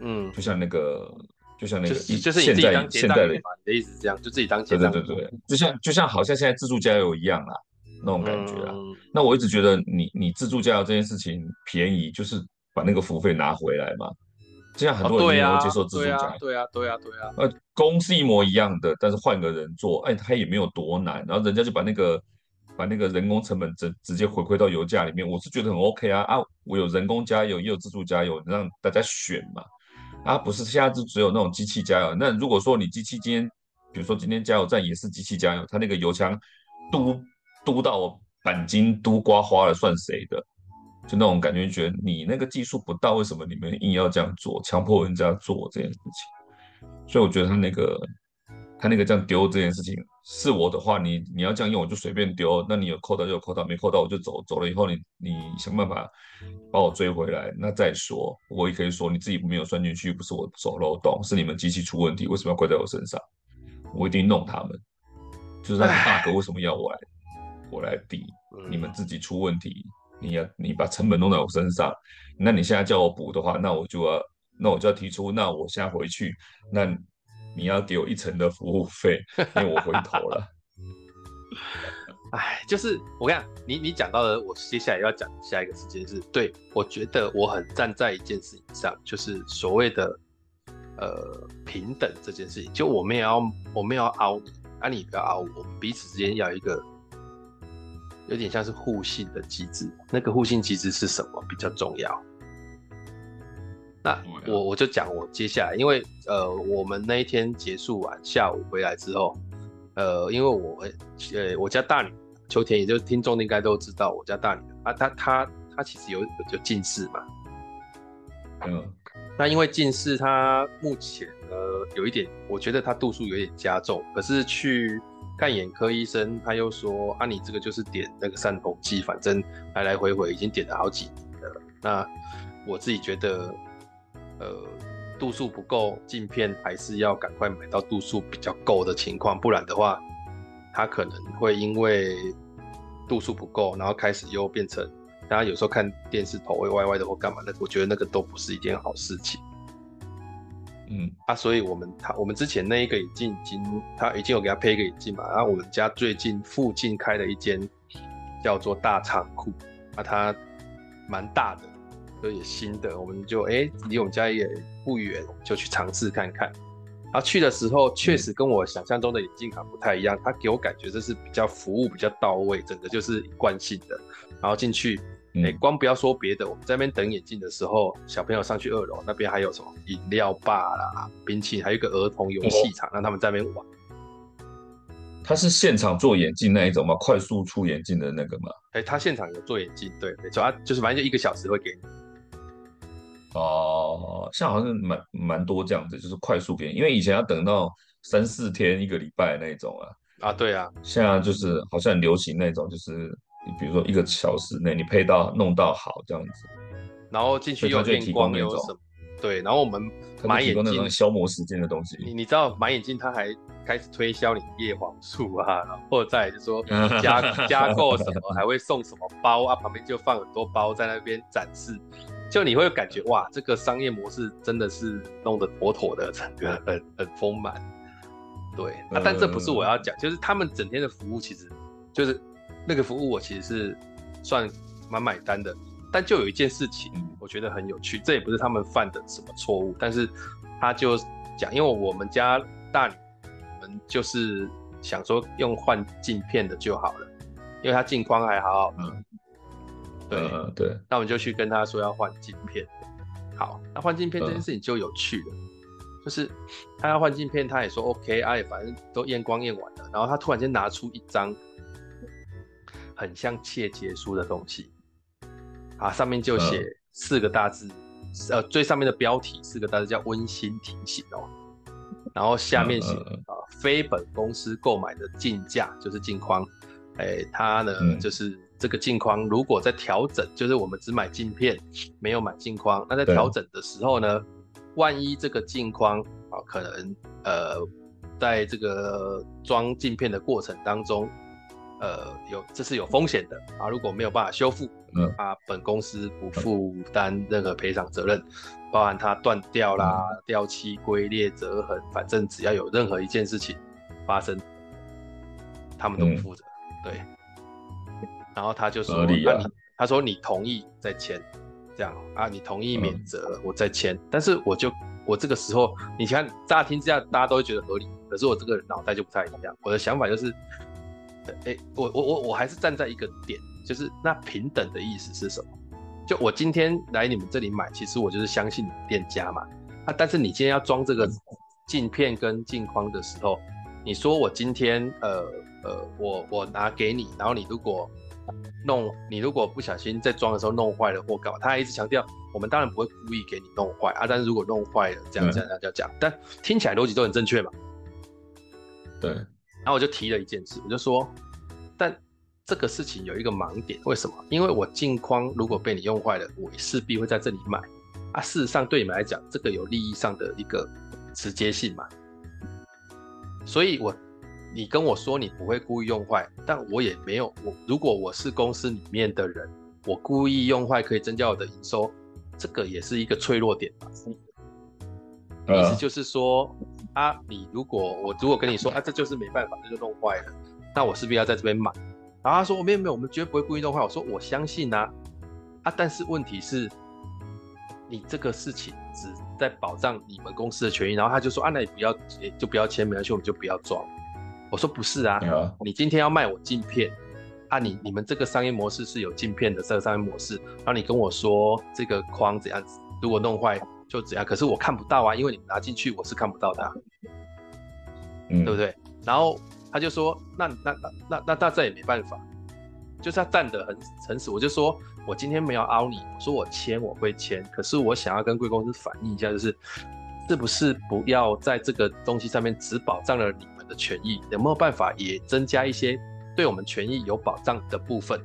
嗯，就像那个，就像那个，就是就是你自己当现在的，你的意思是这样，就自己当结账，对对对对，就像就像好像现在自助加油一样啊。那种感觉啊，嗯、那我一直觉得你你自助加油这件事情便宜，就是把那个服务费拿回来嘛。这样很多人也会接受自助加油，哦，对啊，对啊，对啊，呃，工是一模一样的，但是换个人做，哎，他也没有多难，然后人家就把那个把那个人工成本直直接回馈到油价里面，我是觉得很 OK 啊啊，我有人工加油，也有自助加油，让大家选嘛。啊，不是现在就只有那种机器加油，那如果说你机器今天，比如说今天加油站也是机器加油，它那个油枪嘟。嘟到钣金嘟刮花了，算谁的？就那种感觉，觉得你那个技术不到，为什么你们硬要这样做，强迫人家做这件事情？所以我觉得他那个他那个这样丢这件事情，是我的话，你你要这样用，我就随便丢。那你有扣到就有扣到，没扣到我就走。走了以后你，你你想办法把我追回来，那再说。我也可以说你自己没有算进去，不是我走漏洞，是你们机器出问题，为什么要怪在我身上？我一定弄他们。就是那个 bug 为什么要我来？我来抵，你们自己出问题，你要你把成本弄在我身上，那你现在叫我补的话，那我就要那我就要提出，那我现在回去，那你要给我一成的服务费，因为我回头了。哎，就是我跟你，你你讲到的，我接下来要讲下一个时间是，对，我觉得我很站在一件事情上，就是所谓的呃平等这件事情，就我们也要我们要凹你，啊你不要凹我，我们彼此之间要一个。有点像是互信的机制，那个互信机制是什么比较重要？那我我就讲我接下来，因为呃，我们那一天结束完下午回来之后，呃，因为我呃我家大女秋田，也就是听众应该都知道，我家大女啊，她她她其实有有近视嘛，嗯，那因为近视，她目前呃有一点，我觉得她度数有点加重，可是去。看眼科医生，他又说啊，你这个就是点那个散瞳剂，反正来来回回已经点了好几年了。那我自己觉得，呃，度数不够，镜片还是要赶快买到度数比较够的情况，不然的话，他可能会因为度数不够，然后开始又变成大家有时候看电视头会歪歪的或干嘛的，我觉得那个都不是一件好事情。嗯啊，所以我们他我们之前那一个眼镜已经他已经有给他配一个眼镜嘛，然后我们家最近附近开了一间叫做大仓库啊，它蛮大的，所以新的，我们就哎离、我们家也不远，就去尝试看看。啊去的时候确实跟我想象中的眼镜行不太一样，他给我感觉这是比较服务比较到位，整个就是一贯性的，然后进去。哎、欸，光不要说别的，我们在那边等眼镜的时候，小朋友上去二楼那边还有什么饮料吧啦、冰淇淋，还有一个儿童游戏场，让他们在那边玩。他是现场做眼镜那一种吗？快速出眼镜的那个吗？哎、欸，他现场有做眼镜，对，没错，啊，就是反正就一个小时会给你。哦，像好像蛮蛮多这样子，就是快速给，因为以前要等到三四天、一个礼拜那种啊。啊，对啊，现在就是好像很流行那种，就是。你比如说一个小时内你配到弄到好这样子，然后进去又变光有什么？对，然后我们买眼镜消磨时间的东西。你你知道买眼镜他还开始推销你叶黄素啊，或者再就是说 加加购什么还会送什么包啊，旁边就放很多包在那边展示，就你会感觉哇，这个商业模式真的是弄得妥妥的，整个很很丰满。对，啊，但这不是我要讲，就是他们整天的服务其实就是。那个服务我其实是算蛮买单的，但就有一件事情我觉得很有趣，这也不是他们犯的什么错误，但是他就讲，因为我们家大女我们就是想说用换镜片的就好了，因为他镜框还好好，嗯，对、嗯、对，那我们就去跟他说要换镜片，好，那换镜片这件事情就有趣了，就是他要换镜片，他也说 OK，哎，反正都验光验完了，然后他突然间拿出一张很像切结书的东西，啊，上面就写四个大字，嗯、呃，最上面的标题四个大字叫温馨提醒哦，然后下面写、啊，非本公司购买的镜架就是镜框，哎，它呢、嗯、就是这个镜框如果在调整，就是我们只买镜片没有买镜框，那在调整的时候呢？万一这个镜框啊，可能呃，在这个装镜片的过程当中，呃，有这是有风险的啊。如果没有办法修复，嗯，啊，本公司不负担任何赔偿责任，包含它断掉啦、嗯、掉漆、龟裂、折痕，反正只要有任何一件事情发生，他们都不负责。嗯、对。然后他就说，那、啊、你他说你同意再签。这样啊，你同意免责，嗯、我再签。但是我就我这个时候，你看乍听之下大家都会觉得合理，可是我这个脑袋就不太一样。我的想法就是，哎、我我我我还是站在一个点，就是那平等的意思是什么？就我今天来你们这里买，其实我就是相信你们店家嘛。啊，但是你今天要装这个镜片跟镜框的时候，你说我今天呃呃，我我拿给你，然后你如果。弄你如果不小心在装的时候弄坏了或干嘛，他还一直强调，我们当然不会故意给你弄坏啊，但是如果弄坏了，这样这样这样讲，但听起来逻辑都很正确嘛。对，然后我就提了一件事，我就说，但这个事情有一个盲点，为什么？因为我镜框如果被你用坏了，我势必会在这里买啊。事实上对你们来讲，这个有利益上的一个直接性嘛，所以我。你跟我说你不会故意用坏，但我也没有。我如果我是公司里面的人，我故意用坏可以增加我的营收，这个也是一个脆弱点吧？意思就是说啊，你如果我如果跟你说啊，这就是没办法，这就弄坏了，那我是不是要在这边买？然后他说我没有没有，我们绝对不会故意弄坏。我说我相信啊啊，但是问题是，你这个事情只在保障你们公司的权益。然后他就说啊，那你不要就不要签，没关系，我们就不要装。我说不是啊，你今天要卖我镜片啊你，你你们这个商业模式是有镜片的这个商业模式，然后你跟我说这个框怎样子，如果弄坏就怎样，可是我看不到啊，因为你拿进去我是看不到的，嗯，对不对？然后他就说，那那那那那那这也没办法，就是他站得很诚实，我就说我今天没有凹你，我说我签我会签，可是我想要跟贵公司反映一下，就是是不是不要在这个东西上面只保障了你们。的权益有没有办法也增加一些对我们权益有保障的部分？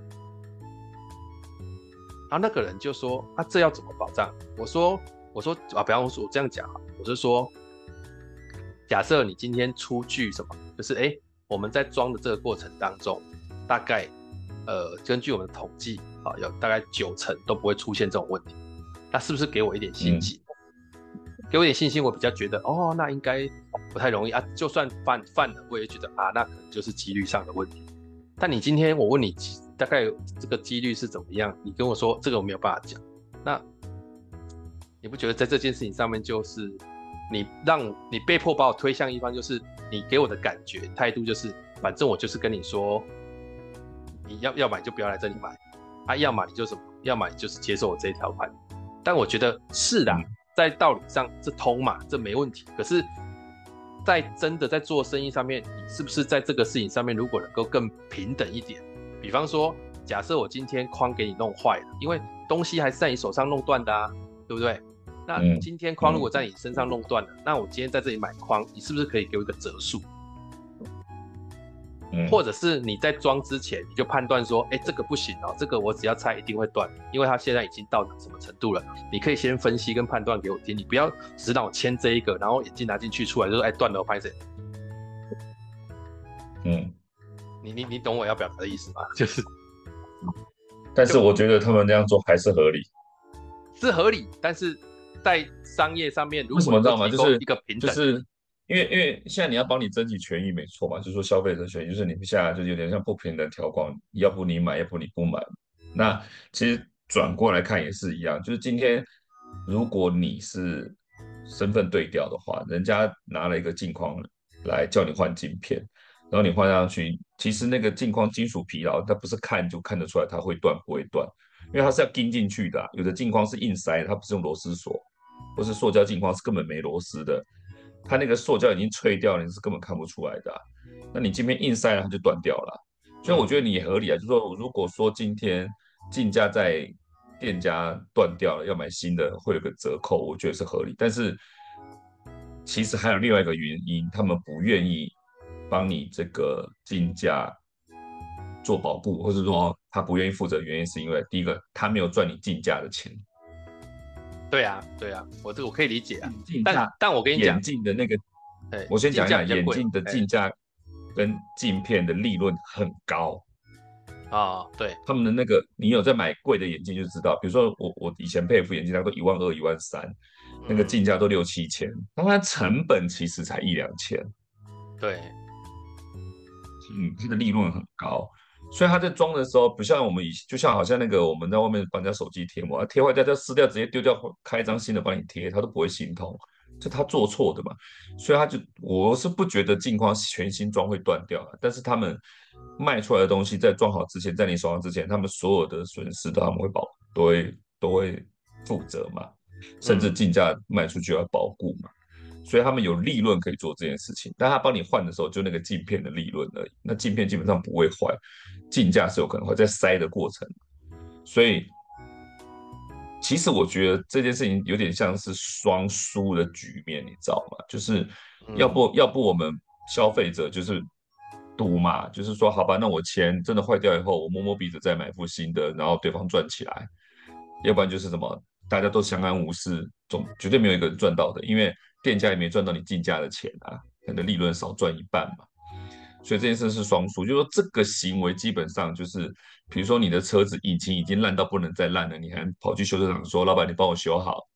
然后那个人就说：“啊，这要怎么保障？”我说：“我说啊，比方说我这样讲，我是说，假设你今天出具什么，就是哎、欸，我们在装的这个过程当中，大概呃，根据我们的统计啊，有大概九成都不会出现这种问题，那是不是给我一点信心？”嗯给我点信心，我比较觉得哦，那应该不太容易啊。就算犯犯了，我也觉得啊，那可能就是几率上的问题。但你今天我问你，大概这个几率是怎么样？你跟我说这个我没有办法讲。那你不觉得在这件事情上面，就是你让你被迫把我推向一方，就是你给我的感觉态度就是，反正我就是跟你说，你要要买就不要来这里买啊，要么你就什么，要么你就是接受我这一条款。但我觉得是的。在道理上这通嘛，这没问题。可是，在真的在做生意上面，你是不是在这个事情上面，如果能够更平等一点？比方说，假设我今天框给你弄坏了，因为东西还是在你手上弄断的啊，对不对？那今天框如果在你身上弄断了，那我今天在这里买框，你是不是可以给我一个折数？或者是你在装之前你就判断说，哎、欸，这个不行哦，这个我只要拆一定会断，因为它现在已经到达什么程度了？你可以先分析跟判断给我听，你不要只让我签这一个，然后眼镜拿进去出来就说，哎、欸，断了，我拍谁？嗯，你你你懂我要表达的意思吗？就是，但是我觉得他们这样做还是合理，是合理，但是在商业上面，如果你提供一个平等。就是因为因为现在你要帮你争取权益，没错嘛，就是说消费者权益，就是你们现在就有点像不平等条款，要不你买，要不你不买。那其实转过来看也是一样，就是今天如果你是身份对调的话，人家拿了一个镜框来叫你换镜片，然后你换上去，其实那个镜框金属疲劳，它不是看就看得出来它会断不会断，因为它是要钉进去的啊，有的镜框是硬塞，它不是用螺丝锁，或是塑胶镜框是根本没螺丝的。它那个塑胶已经脆掉了，你是根本看不出来的。那你镜片硬塞了，它就断掉了。所以我觉得你合理啊，就是说，如果说今天进价在店家断掉了，要买新的会有个折扣，我觉得是合理。但是其实还有另外一个原因，他们不愿意帮你这个镜架做保护，或者说他不愿意负责，原因是因为第一个他没有赚你进价的钱。对啊，对啊，我这我可以理解啊。镜但但我跟你讲，眼镜的那个，我先讲一下眼镜的镜架跟镜片的利润很高啊、哦。对，他们的那个，你有在买贵的眼镜就知道，比如说我我以前配一副眼镜，它都一万二、一万三，那个镜架都六七千，那它成本其实才一两千。对，嗯，它的利润很高。所以他在装的时候，不像我们以前，就像好像那个我们在外面帮人家手机贴膜，贴坏掉就撕掉，直接丢掉，开一张新的帮你贴，他都不会心痛，就他做错的嘛。所以他就，我是不觉得镜框全新装会断掉，但是他们卖出来的东西在装好之前，在你手上之前，他们所有的损失都他们会保，都会都会负责嘛，甚至镜架卖出去要保固嘛。所以他们有利润可以做这件事情，但他帮你换的时候，就那个镜片的利润而已。那镜片基本上不会坏，镜架是有可能会在塞的过程。所以，其实我觉得这件事情有点像是双输的局面，你知道吗？就是要不要不我们消费者就是赌嘛，就是说好吧，那我钱真的坏掉以后，我摸摸鼻子再买副新的，然后对方赚起来；要不然就是什么，大家都相安无事，总绝对没有一个人赚到的，因为。店家也没赚到你进价的钱啊，你的利润少赚一半嘛，所以这件事是双输。就是说这个行为基本上就是，比如说你的车子引擎已经烂到不能再烂了，你还跑去修车厂说：“老板，你帮我修好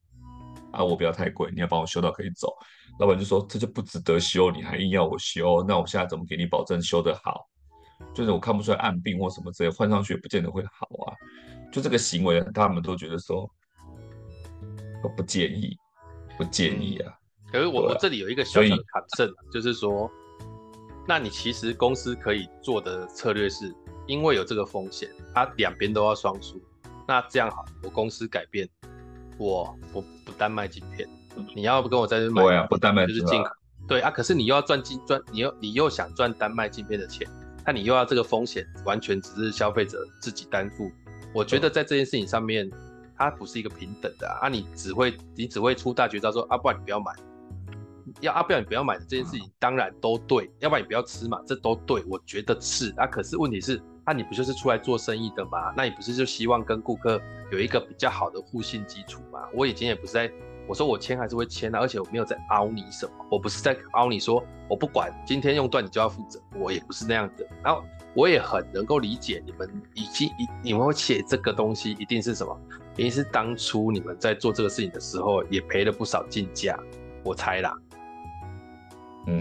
啊，我不要太贵，你要帮我修到可以走。”老板就说：“这就不值得修，你还硬要我修，那我现在怎么给你保证修得好？就是我看不出来暗病或什么之类，换上去也不见得会好啊。”就这个行为，他们都觉得说不建议，不建议啊。可是我我这里有一个小小的考证，就是说，那你其实公司可以做的策略是，因为有这个风险，它两边都要双输。那这样好，我公司改变，我不不单卖镜片，你要不跟我在这买，对啊，不单卖就是进口，对啊。可是你又要赚进赚，你又你又想赚单卖镜片的钱，那你又要这个风险，完全只是消费者自己担负。我觉得在这件事情上面，它不是一个平等的啊，啊你只会你只会出大绝招说啊，不然你不要买。要阿不要你不要买的这件事情，当然都对，要不然你不要吃嘛，这都对，我觉得是啊。可是问题是，那、啊、你不就是出来做生意的吗？那你不是就希望跟顾客有一个比较好的互信基础吗？我以前也不是在，我说我签还是会签的，而且我没有在凹你什么，我不是在凹你说我不管，今天用断你就要负责，我也不是那样的。然后我也很能够理解你们已经一你们会写这个东西，一定是什么？一定是当初你们在做这个事情的时候也赔了不少进价，我猜啦。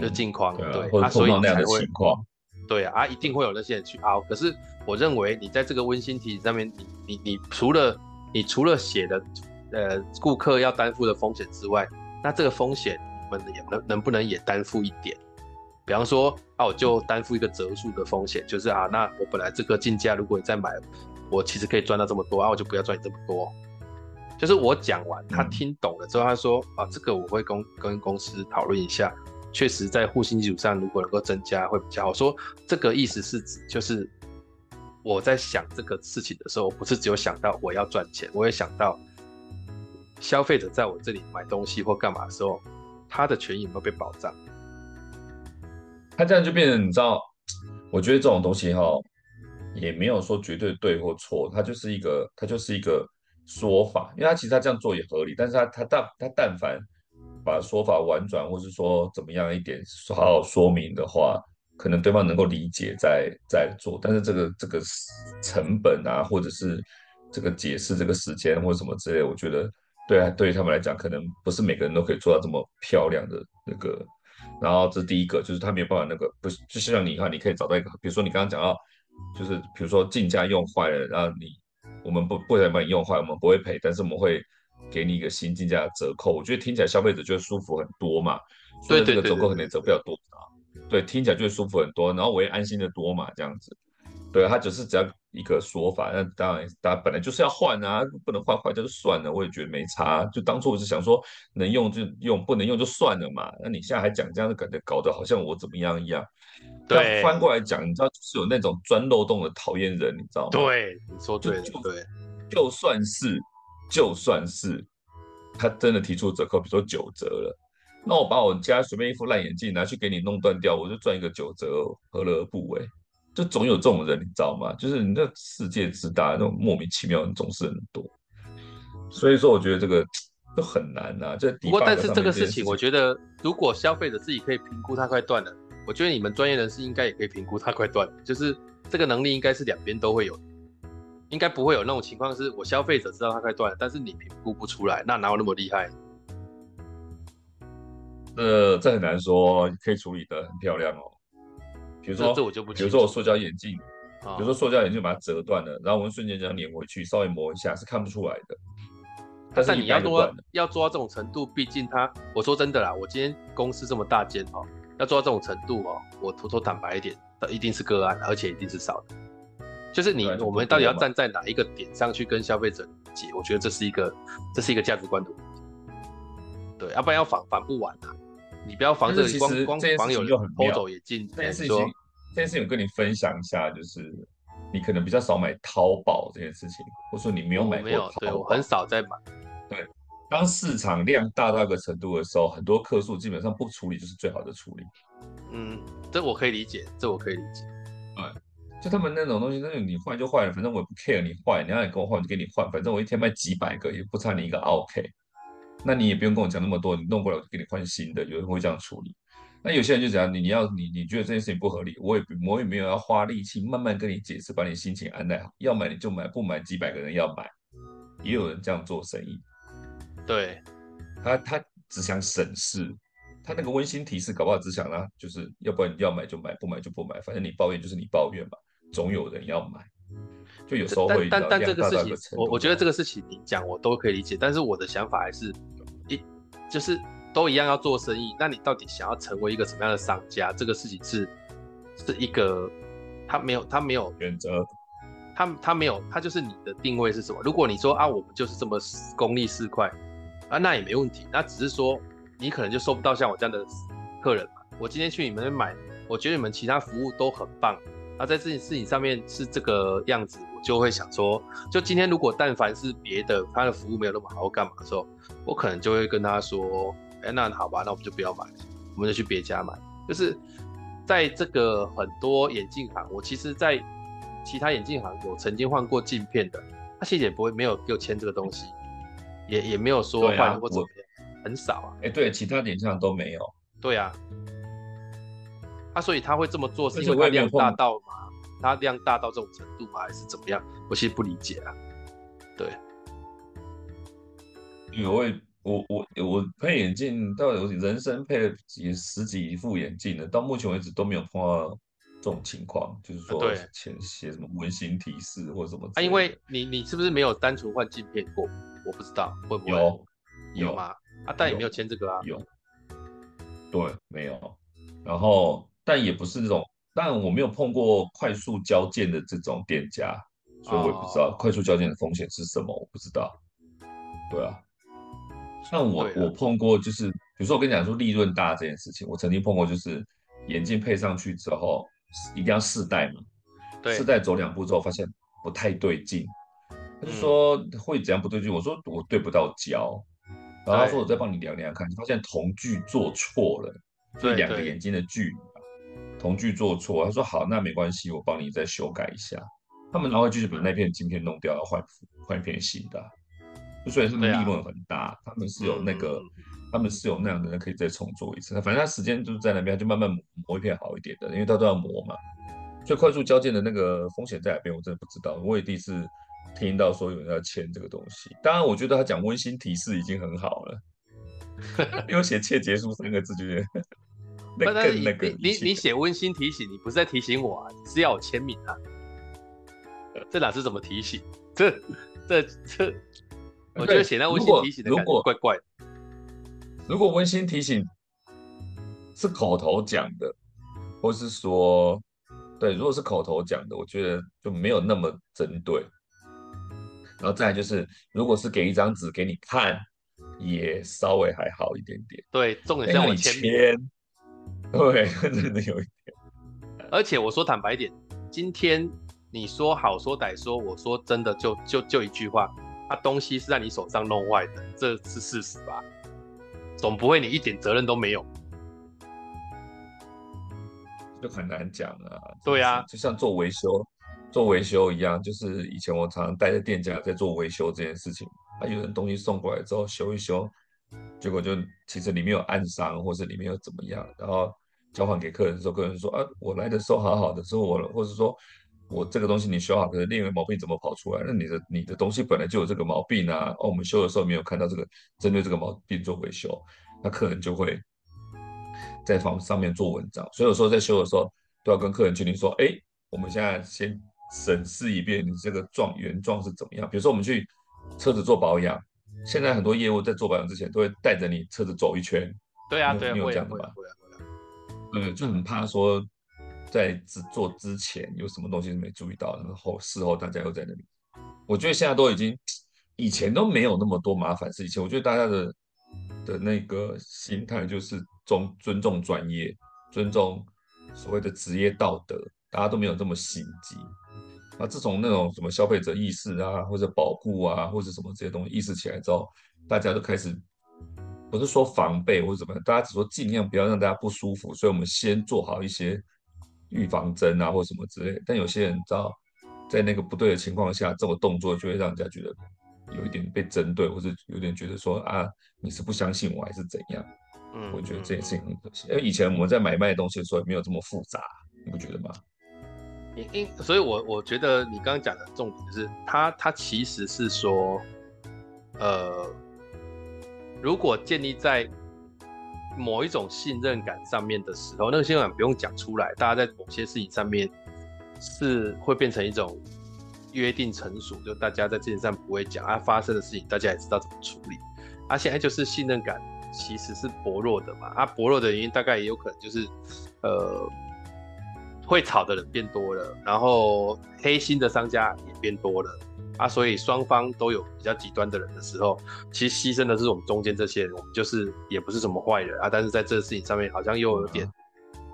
就镜框，对，对啊，所以那样的情况，对啊，啊，一定会有那些人去凹。可是我认为你在这个温馨提醒上面，你你你除了你除了写的呃顾客要担负的风险之外，那这个风险你们也能能不能也担负一点？比方说啊，我就担负一个折数的风险，就是啊，那我本来这个进价如果你再买，我其实可以赚到这么多啊，我就不要赚你这么多。就是我讲完，他听懂了之后，他说啊，这个我会跟跟公司讨论一下。确实，在互信基础上，如果能够增加，会比较好。说这个意思是指，就是我在想这个事情的时候，我不是只有想到我要赚钱，我也想到消费者在我这里买东西或干嘛的时候，他的权益有没有被保障？他这样就变成，你知道，我觉得这种东西哈，也没有说绝对对或错，它就是一个，它就是一个说法，因为他其实他这样做也合理，但是他他但他但凡。把说法婉转，或是说怎么样一点好好说明的话，可能对方能够理解再再做。但是这个这个成本啊，或者是这个解释这个时间或什么之类，我觉得对啊，对于他们来讲，可能不是每个人都可以做到这么漂亮的那个。然后这是第一个，就是他没有办法那个，不是就像你看，你可以找到一个，比如说你刚刚讲到，就是比如说进价用坏了，然后你我们不不能把你用坏，我们不会赔，但是我们会。给你一个新进价的折扣，我觉得听起来消费者就会舒服很多嘛。所以这个折扣可能折不了多少，对，听起来就会舒服很多，然后我也安心的多嘛，这样子。对，他只是只要一个说法。那当然，大家本来就是要换啊，不能换坏掉就算了。我也觉得没差。就当初我是想说，能用就用，不能用就算了嘛。那你现在还讲这样的感觉，搞得好像我怎么样一样。对，翻过来讲，你知道，就是有那种钻漏洞的讨厌人，你知道吗？对，你说对，就对，就算是，就算是他真的提出折扣，比如说九折了，那我把我家随便一副烂眼镜拿去给你弄断掉，我就赚一个九折，何乐而不为？就总有这种人，你知道吗？就是你这世界之大，那种莫名其妙的人总是很多。所以说，我觉得这个就很难啊。这不过，但是这个事情，我觉得如果消费者自己可以评估，它快断了。我觉得你们专业人士应该也可以评估它快断，就是这个能力应该是两边都会有，应该不会有那种情况，是我消费者知道它快断了，但是你评估不出来，那哪有那么厉害？呃，这很难说，可以处理的很漂亮哦。比如说，这我就不，比如说我塑胶眼镜，比如说塑胶眼镜把它折断了，然后我们瞬间这样粘回去，稍微磨一下是看不出来的。但是你要做要做到这种程度，毕竟它，我说真的啦，我今天公司这么大间哦。要做到这种程度哦，我偷偷坦白一点，一定是个案，而且一定是少的。就是你，我们到底要站在哪一个点上去跟消费者解？我觉得这是一个，这是一个价值观的问题。对，要不然要防防不完啊！你不要防着光光网友偷走也进。这件事情，这件事情我跟你分享一下，就是你可能比较少买淘宝这件事情，或者说你没有买过淘宝，对，我很少在买。对。当市场量大到一个程度的时候，很多客数基本上不处理就是最好的处理。嗯，这我可以理解，这我可以理解。对，就他们那种东西，那你坏就坏了，反正我也不 care 你坏，你要你跟我换我就给你换，反正我一天卖几百个也不差你一个 OK。那你也不用跟我讲那么多，你弄过来我就给你换新的，有人会这样处理。那有些人就讲你你要你你觉得这件事情不合理，我也我也没有要花力气慢慢跟你解释，把你心情安顿好。要买你就买，不买几百个人要买，也有人这样做生意。对，他他只想省事，他那个温馨提示搞不好只想呢，就是要不然你要买就买，不买就不买，反正你抱怨就是你抱怨嘛，总有人要买，就有时候会但但但这个事情，我我觉得这个事情你讲我都可以理解，但是我的想法还是一就是都一样要做生意，那你到底想要成为一个什么样的商家？这个事情是是一个他没有他没有选择。他他没有，他就是你的定位是什么？如果你说啊，我们就是这么功利四块啊，那也没问题。那只是说你可能就收不到像我这样的客人嘛。我今天去你们那买，我觉得你们其他服务都很棒。那在这件事情上面是这个样子，我就会想说，就今天如果但凡是别的，他的服务没有那么好，干嘛的时候，我可能就会跟他说，哎，那好吧，那我们就不要买，我们就去别家买。就是在这个很多眼镜行，我其实，在。其他眼镜行有曾经换过镜片的，他谢姐不会没有给我签这个东西，也也没有说换过怎么样，很少啊。哎、欸，对，其他眼镜行都没有。对啊，他、啊、所以他会这么做是因为他量大到吗？他量大到这种程度吗？还是怎么样？我其实不理解啊。对，因为我我我我配眼镜到底人生配了几十几副眼镜了，到目前为止都没有碰到。这种情况就是说，前写什么温馨提示或者什么？啊，因为你你是不是没有单纯换镜片过？我不知道会不会有有吗？啊，但也没有签这个啊。有，对，没有。然后，但也不是这种，但我没有碰过快速交件的这种店家，所以我也不知道快速交件的风险是什么，我不知道。对啊，那我我碰过，就是比如说我跟你讲说利润大这件事情，我曾经碰过，就是眼镜配上去之后。一定要试戴嘛？对，试戴走两步之后发现不太对劲，他就说会怎样不对劲？我说我对不到焦，然后他说我再帮你量量看，发现瞳距做错了，就两个眼睛的距离，瞳距做错。他说好，那没关系，我帮你再修改一下。他们然后就是把那片镜片弄掉，要换换一片新的。就虽然他们利润很大，他们是有那个。他们是有那样的人可以再重做一次，反正他时间就是在那边，就慢慢磨磨一片好一点的，因为他都要磨嘛。所以快速交件的那个风险在哪边，我真的不知道。我也第一次听到说有人要签这个东西。当然，我觉得他讲温馨提示已经很好了，因为写切结束三个字就觉得那更那个。你你写温馨提醒，你不是在提醒我啊，你是要我签名啊？这哪是怎么提醒？这这这，我觉得写那温馨提醒的感觉怪怪的。如果温馨提醒是口头讲的，或是说对，如果是口头讲的，我觉得就没有那么针对。然后再来就是，如果是给一张纸给你看，也稍微还好一点点。对，重点像我签名。对，真的有一点。而且我说坦白一点，今天你说好说歹说，我说真的就就就一句话，他东西是在你手上弄坏的，这是事实吧？总不会你一点责任都没有。就很难讲啊。对啊，就像做维修，做维修一样，就是以前我常常带着店家在做维修这件事情，啊，有人东西送过来之后修一修，结果就其实里面有暗伤，或者里面有怎么样，然后交还给客人的时候，客人说啊，我来的时候好好的，说我，或者说我这个东西你修好，可是另一个毛病怎么跑出来？那你的你的东西本来就有这个毛病啊，哦，我们修的时候没有看到这个，针对这个毛病做维修，那客人就会。在房上面做文章，所以有时候在修的时候都要跟客人确定说：哎，我们现在先审视一遍你这个状原状是怎么样。比如说我们去车子做保养，现在很多业务在做保养之前都会带着你车子走一圈。对啊，对啊，你有这样的吗？嗯，就很怕说在做之前有什么东西是没注意到，然后事后大家又在那里。我觉得现在都已经，以前都没有那么多麻烦事。以前我觉得大家的的那个心态就是。尊尊重专业，尊重所谓的职业道德，大家都没有这么心机。那自从那种什么消费者意识啊，或者保护啊，或者什么这些东西意识起来之后，大家都开始不是说防备或者怎么样，大家只说尽量不要让大家不舒服，所以我们先做好一些预防针啊，或什么之类。但有些人知道，在那个不对的情况下，这种动作就会让人家觉得有一点被针对，或者有点觉得说啊，你是不相信我还是怎样？嗯，我觉得这件事情很可惜，因为以前我们在买卖东西的时候也没有这么复杂，你不觉得吗？因因，所以我我觉得你刚刚讲的重点就是，它它其实是说，呃，如果建立在某一种信任感上面的时候，那个信任感不用讲出来，大家在某些事情上面是会变成一种约定成熟，就大家在这件事上不会讲啊，发生的事情大家也知道怎么处理，啊，现在就是信任感。其实是薄弱的嘛，啊，薄弱的原因大概也有可能就是，呃，会炒的人变多了，然后黑心的商家也变多了，啊，所以双方都有比较极端的人的时候，其实牺牲的是我们中间这些人，我们就是也不是什么坏人啊，但是在这个事情上面好像又有点、嗯、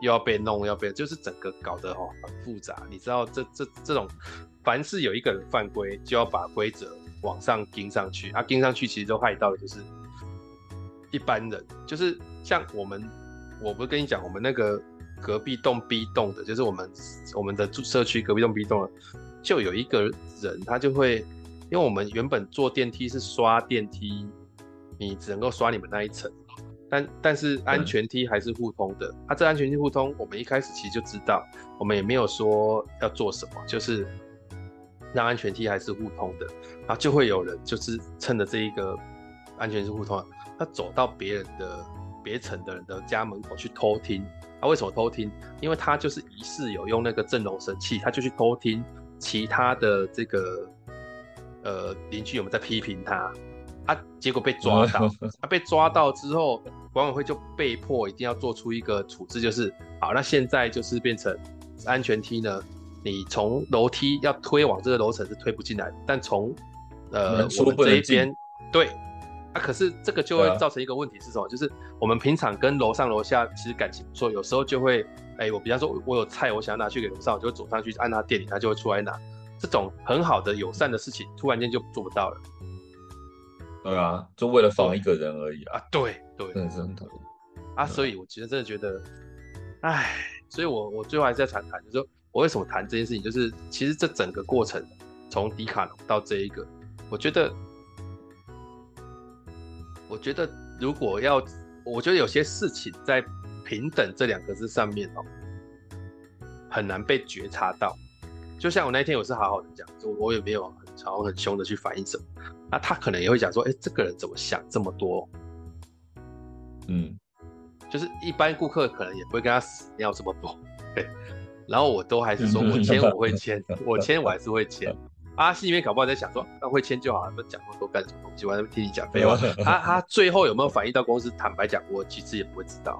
又要被弄，要被就是整个搞得哦很复杂，你知道这这这种，凡是有一个人犯规，就要把规则往上盯上去，啊，盯上去其实都害到的就是。一般人。就是像我们，我不是跟你讲，我们那个隔壁栋 B 栋的，就是我们我们的住社区隔壁栋 B 栋，就有一个人，他就会，因为我们原本坐电梯是刷电梯，你只能够刷你们那一层，但但是安全梯还是互通的。他、这安全梯互通，我们一开始其实就知道，我们也没有说要做什么，就是让安全梯还是互通的，然后就会有人就是趁着这一个安全梯互通。他走到别人的别层的人的家门口去偷听，他、啊、为什么偷听？因为他就是疑似有用那个震楼神器，他就去偷听其他的这个呃邻居有没有在批评他，啊，结果被抓到，他、啊、被抓到之后，管委会就被迫一定要做出一个处置，就是好，那现在就是变成安全梯呢，你从楼梯要推往这个楼层是推不进来，但从呃我们这一边对。啊，可是这个就会造成一个问题是什么？啊、就是我们平常跟楼上楼下其实感情不错，有时候就会，哎、欸，我比方说我有菜，我想要拿去给楼上，我就走上去按他店里，他就会出来拿。这种很好的友善的事情，突然间就做不到了。对啊，就为了防一个人而已啊。对对，真的是很讨厌啊。所以我其实真的觉得，哎，所以我我最后还是在谈谈，就是说我为什么谈这件事情，就是其实这整个过程，从迪卡侬到这一个，我觉得。我觉得，如果要，我觉得有些事情在“平等”这两个字上面哦，很难被觉察到。就像我那天我是好好的讲，就我也没有很吵很凶的去反映什么，那他可能也会讲说：“哎，这个人怎么想这么多？”嗯，就是一般顾客可能也不会跟他死要这么多，对。然后我都还是说我签我会签，我签我还是会签。阿信里面搞不好在想说，那会签就好了，不讲那么多干什么东西？我还听你讲废话。他他最后有没有反映到公司？坦白讲，我其实也不会知道。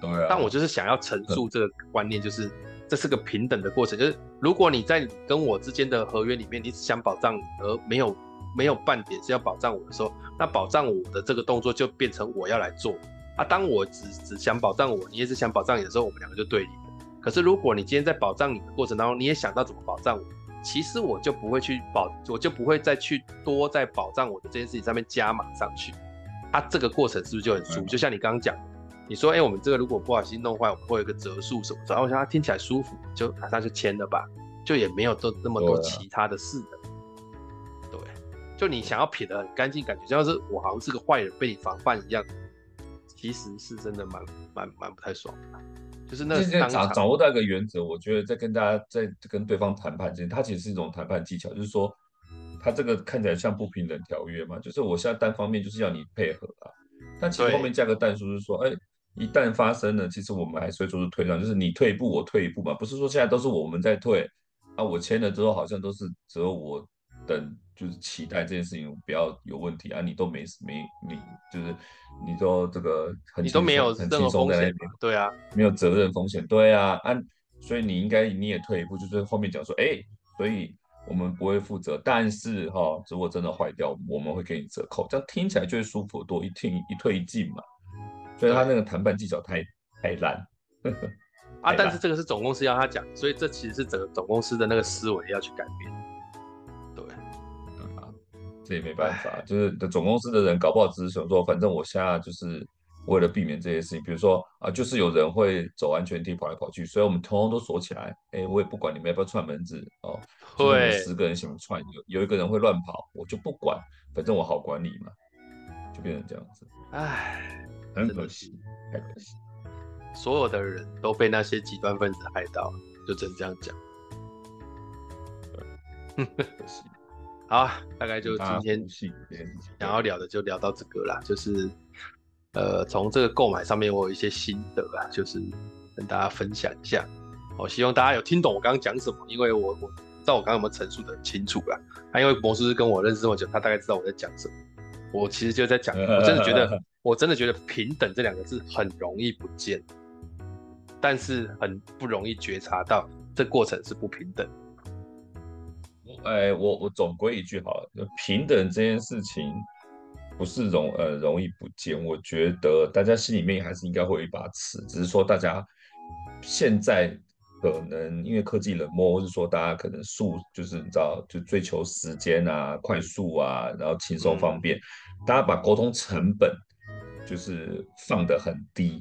对啊。但我就是想要陈述这个观念，就是这是个平等的过程，就是如果你在跟我之间的合约里面，你只想保障你，而没有没有半点是要保障我的时候，那保障我的这个动作就变成我要来做啊。当我只只想保障我，你也是想保障你的时候，我们两个就对立。可是如果你今天在保障你的过程当中，你也想到怎么保障我，其实我就不会去保，我就不会再去多在保障我的这件事情上面加码上去。啊，这个过程是不是就很舒服？就像你刚刚讲。你说，哎、欸，我们这个如果不小心弄坏，我们会有一个折数什么？然后我想它听起来舒服，就马上就签了吧，就也没有做那么多其他的事的。对，啊、对，就你想要撇得很干净，感觉像是我好像是个坏人被你防范一样，其实是真的蛮蛮蛮不太爽的。就是那个掌掌握到一个原则，我觉得在跟大家在跟对方谈判之前，它其实是一种谈判技巧，就是说，它这个看起来像不平等条约嘛，就是我现在单方面就是要你配合啊，但其实后面加个但书是说，哎。欸一旦发生了，其实我们还是会做出退让，就是你退一步，我退一步嘛，不是说现在都是我们在退啊。我签了之后，好像都是只有我等，就是期待这件事情不要有问题啊。你都没没你，就是你都这个很，你都没有很轻松在那边，对啊，没有责任风险，对啊，啊，所以你应该你也退一步，就是后面讲说，哎、欸，所以我们不会负责，但是哈，如果真的坏掉，我们会给你折扣，这样听起来就会舒服多，一听一退一进嘛。所以他那个谈判技巧太太烂啊！但是这个是总公司要他讲，所以这其实是整个总公司的那个思维要去改变。这也没办法，就是总公司的人搞不好只是想说，反正我现在就是为了避免这些事情，比如说啊，就是有人会走安全梯跑来跑去，所以我们通通都锁起来。哎，我也不管你们要不要串门子哦，会十个人想串，有有一个人会乱跑，我就不管，反正我好管理嘛，就变成这样子。唉。很可惜，太可惜，所有的人都被那些极端分子害到，就只能这样讲。可惜。好，大概就今天想要聊的就聊到这个啦，就是呃，从这个购买上面我有一些心得啊，就是跟大家分享一下。我希望大家有听懂我刚刚讲什么，因为我我不知道我刚刚有没有陈述的很清楚啦。他因为魔术师跟我认识这么久，他大概知道我在讲什么。我其实就在讲，我真的觉得。我真的觉得平等这两个字很容易不见，但是很不容易觉察到这过程是不平等。哎，我我总归一句好了，平等这件事情不是容呃容易不见，我觉得大家心里面还是应该会有一把尺，只是说大家现在可能因为科技冷漠，或是说大家可能速就是你知道就追求时间啊、快速啊，然后轻松方便，嗯、大家把沟通成本。就是放得很低，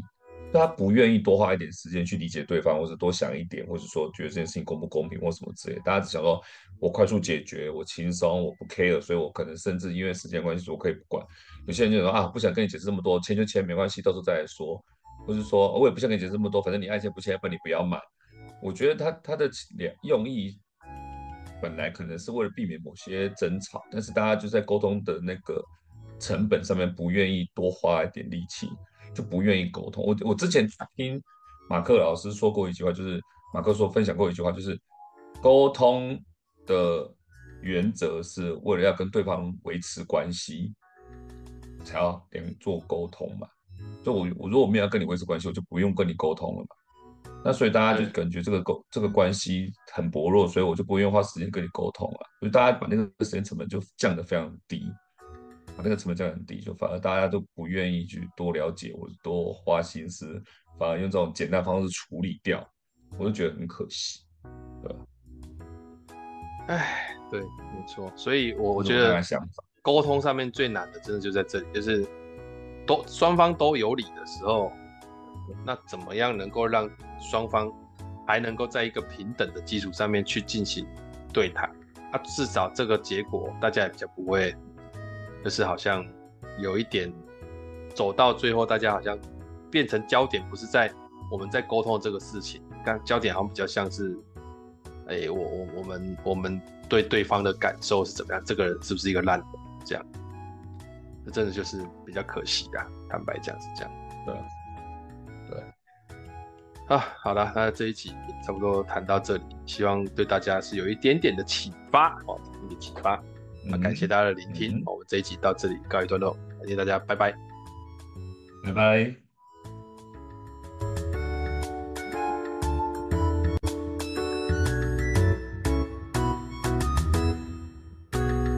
他不愿意多花一点时间去理解对方，或者多想一点，或者说觉得这件事情公不公平或什么之类，大家只想说我快速解决，我轻松，我不 care，所以我可能甚至因为时间关系，我可以不管。有些人就说啊，不想跟你解释这么多，签就签，没关系，到时候再说。或是说我也不想跟你解释这么多，反正你爱签不签，不你不要买。我觉得他他的两用意本来可能是为了避免某些争吵，但是大家就在沟通的那个。成本上面不愿意多花一点力气，就不愿意沟通。我我之前听马克老师说过一句话，就是马克说分享过一句话，就是沟通的原则是为了要跟对方维持关系，才要连做沟通嘛。就我我如果没有要跟你维持关系，我就不用跟你沟通了嘛。那所以大家就感觉这个沟这个关系很薄弱，所以我就不愿意花时间跟你沟通了。所以大家把那个时间成本就降得非常低。那个成本价很低，就反而大家都不愿意去多了解或者多花心思，反而用这种简单方式处理掉，我就觉得很可惜，对吧？哎，对，没错，所以我我觉得沟通上面最难的，真的就在这里，就是都双方都有理的时候，那怎么样能够让双方还能够在一个平等的基础上面去进行对谈？啊，至少这个结果大家也比较不会。就是好像有一点走到最后，大家好像变成焦点不是在我们在沟通这个事情，但焦点好像比较像是，哎、欸，我我我们我们对对方的感受是怎么样？这个人是不是一个烂人？这样，这真的就是比较可惜的。坦白讲是这样。对，对。啊，好了，那这一集差不多谈到这里，希望对大家是有一点点的启发哦，一点启发。那感谢大家的聆听，嗯、我们这一集到这里告一段落，感谢大家，拜拜，拜拜。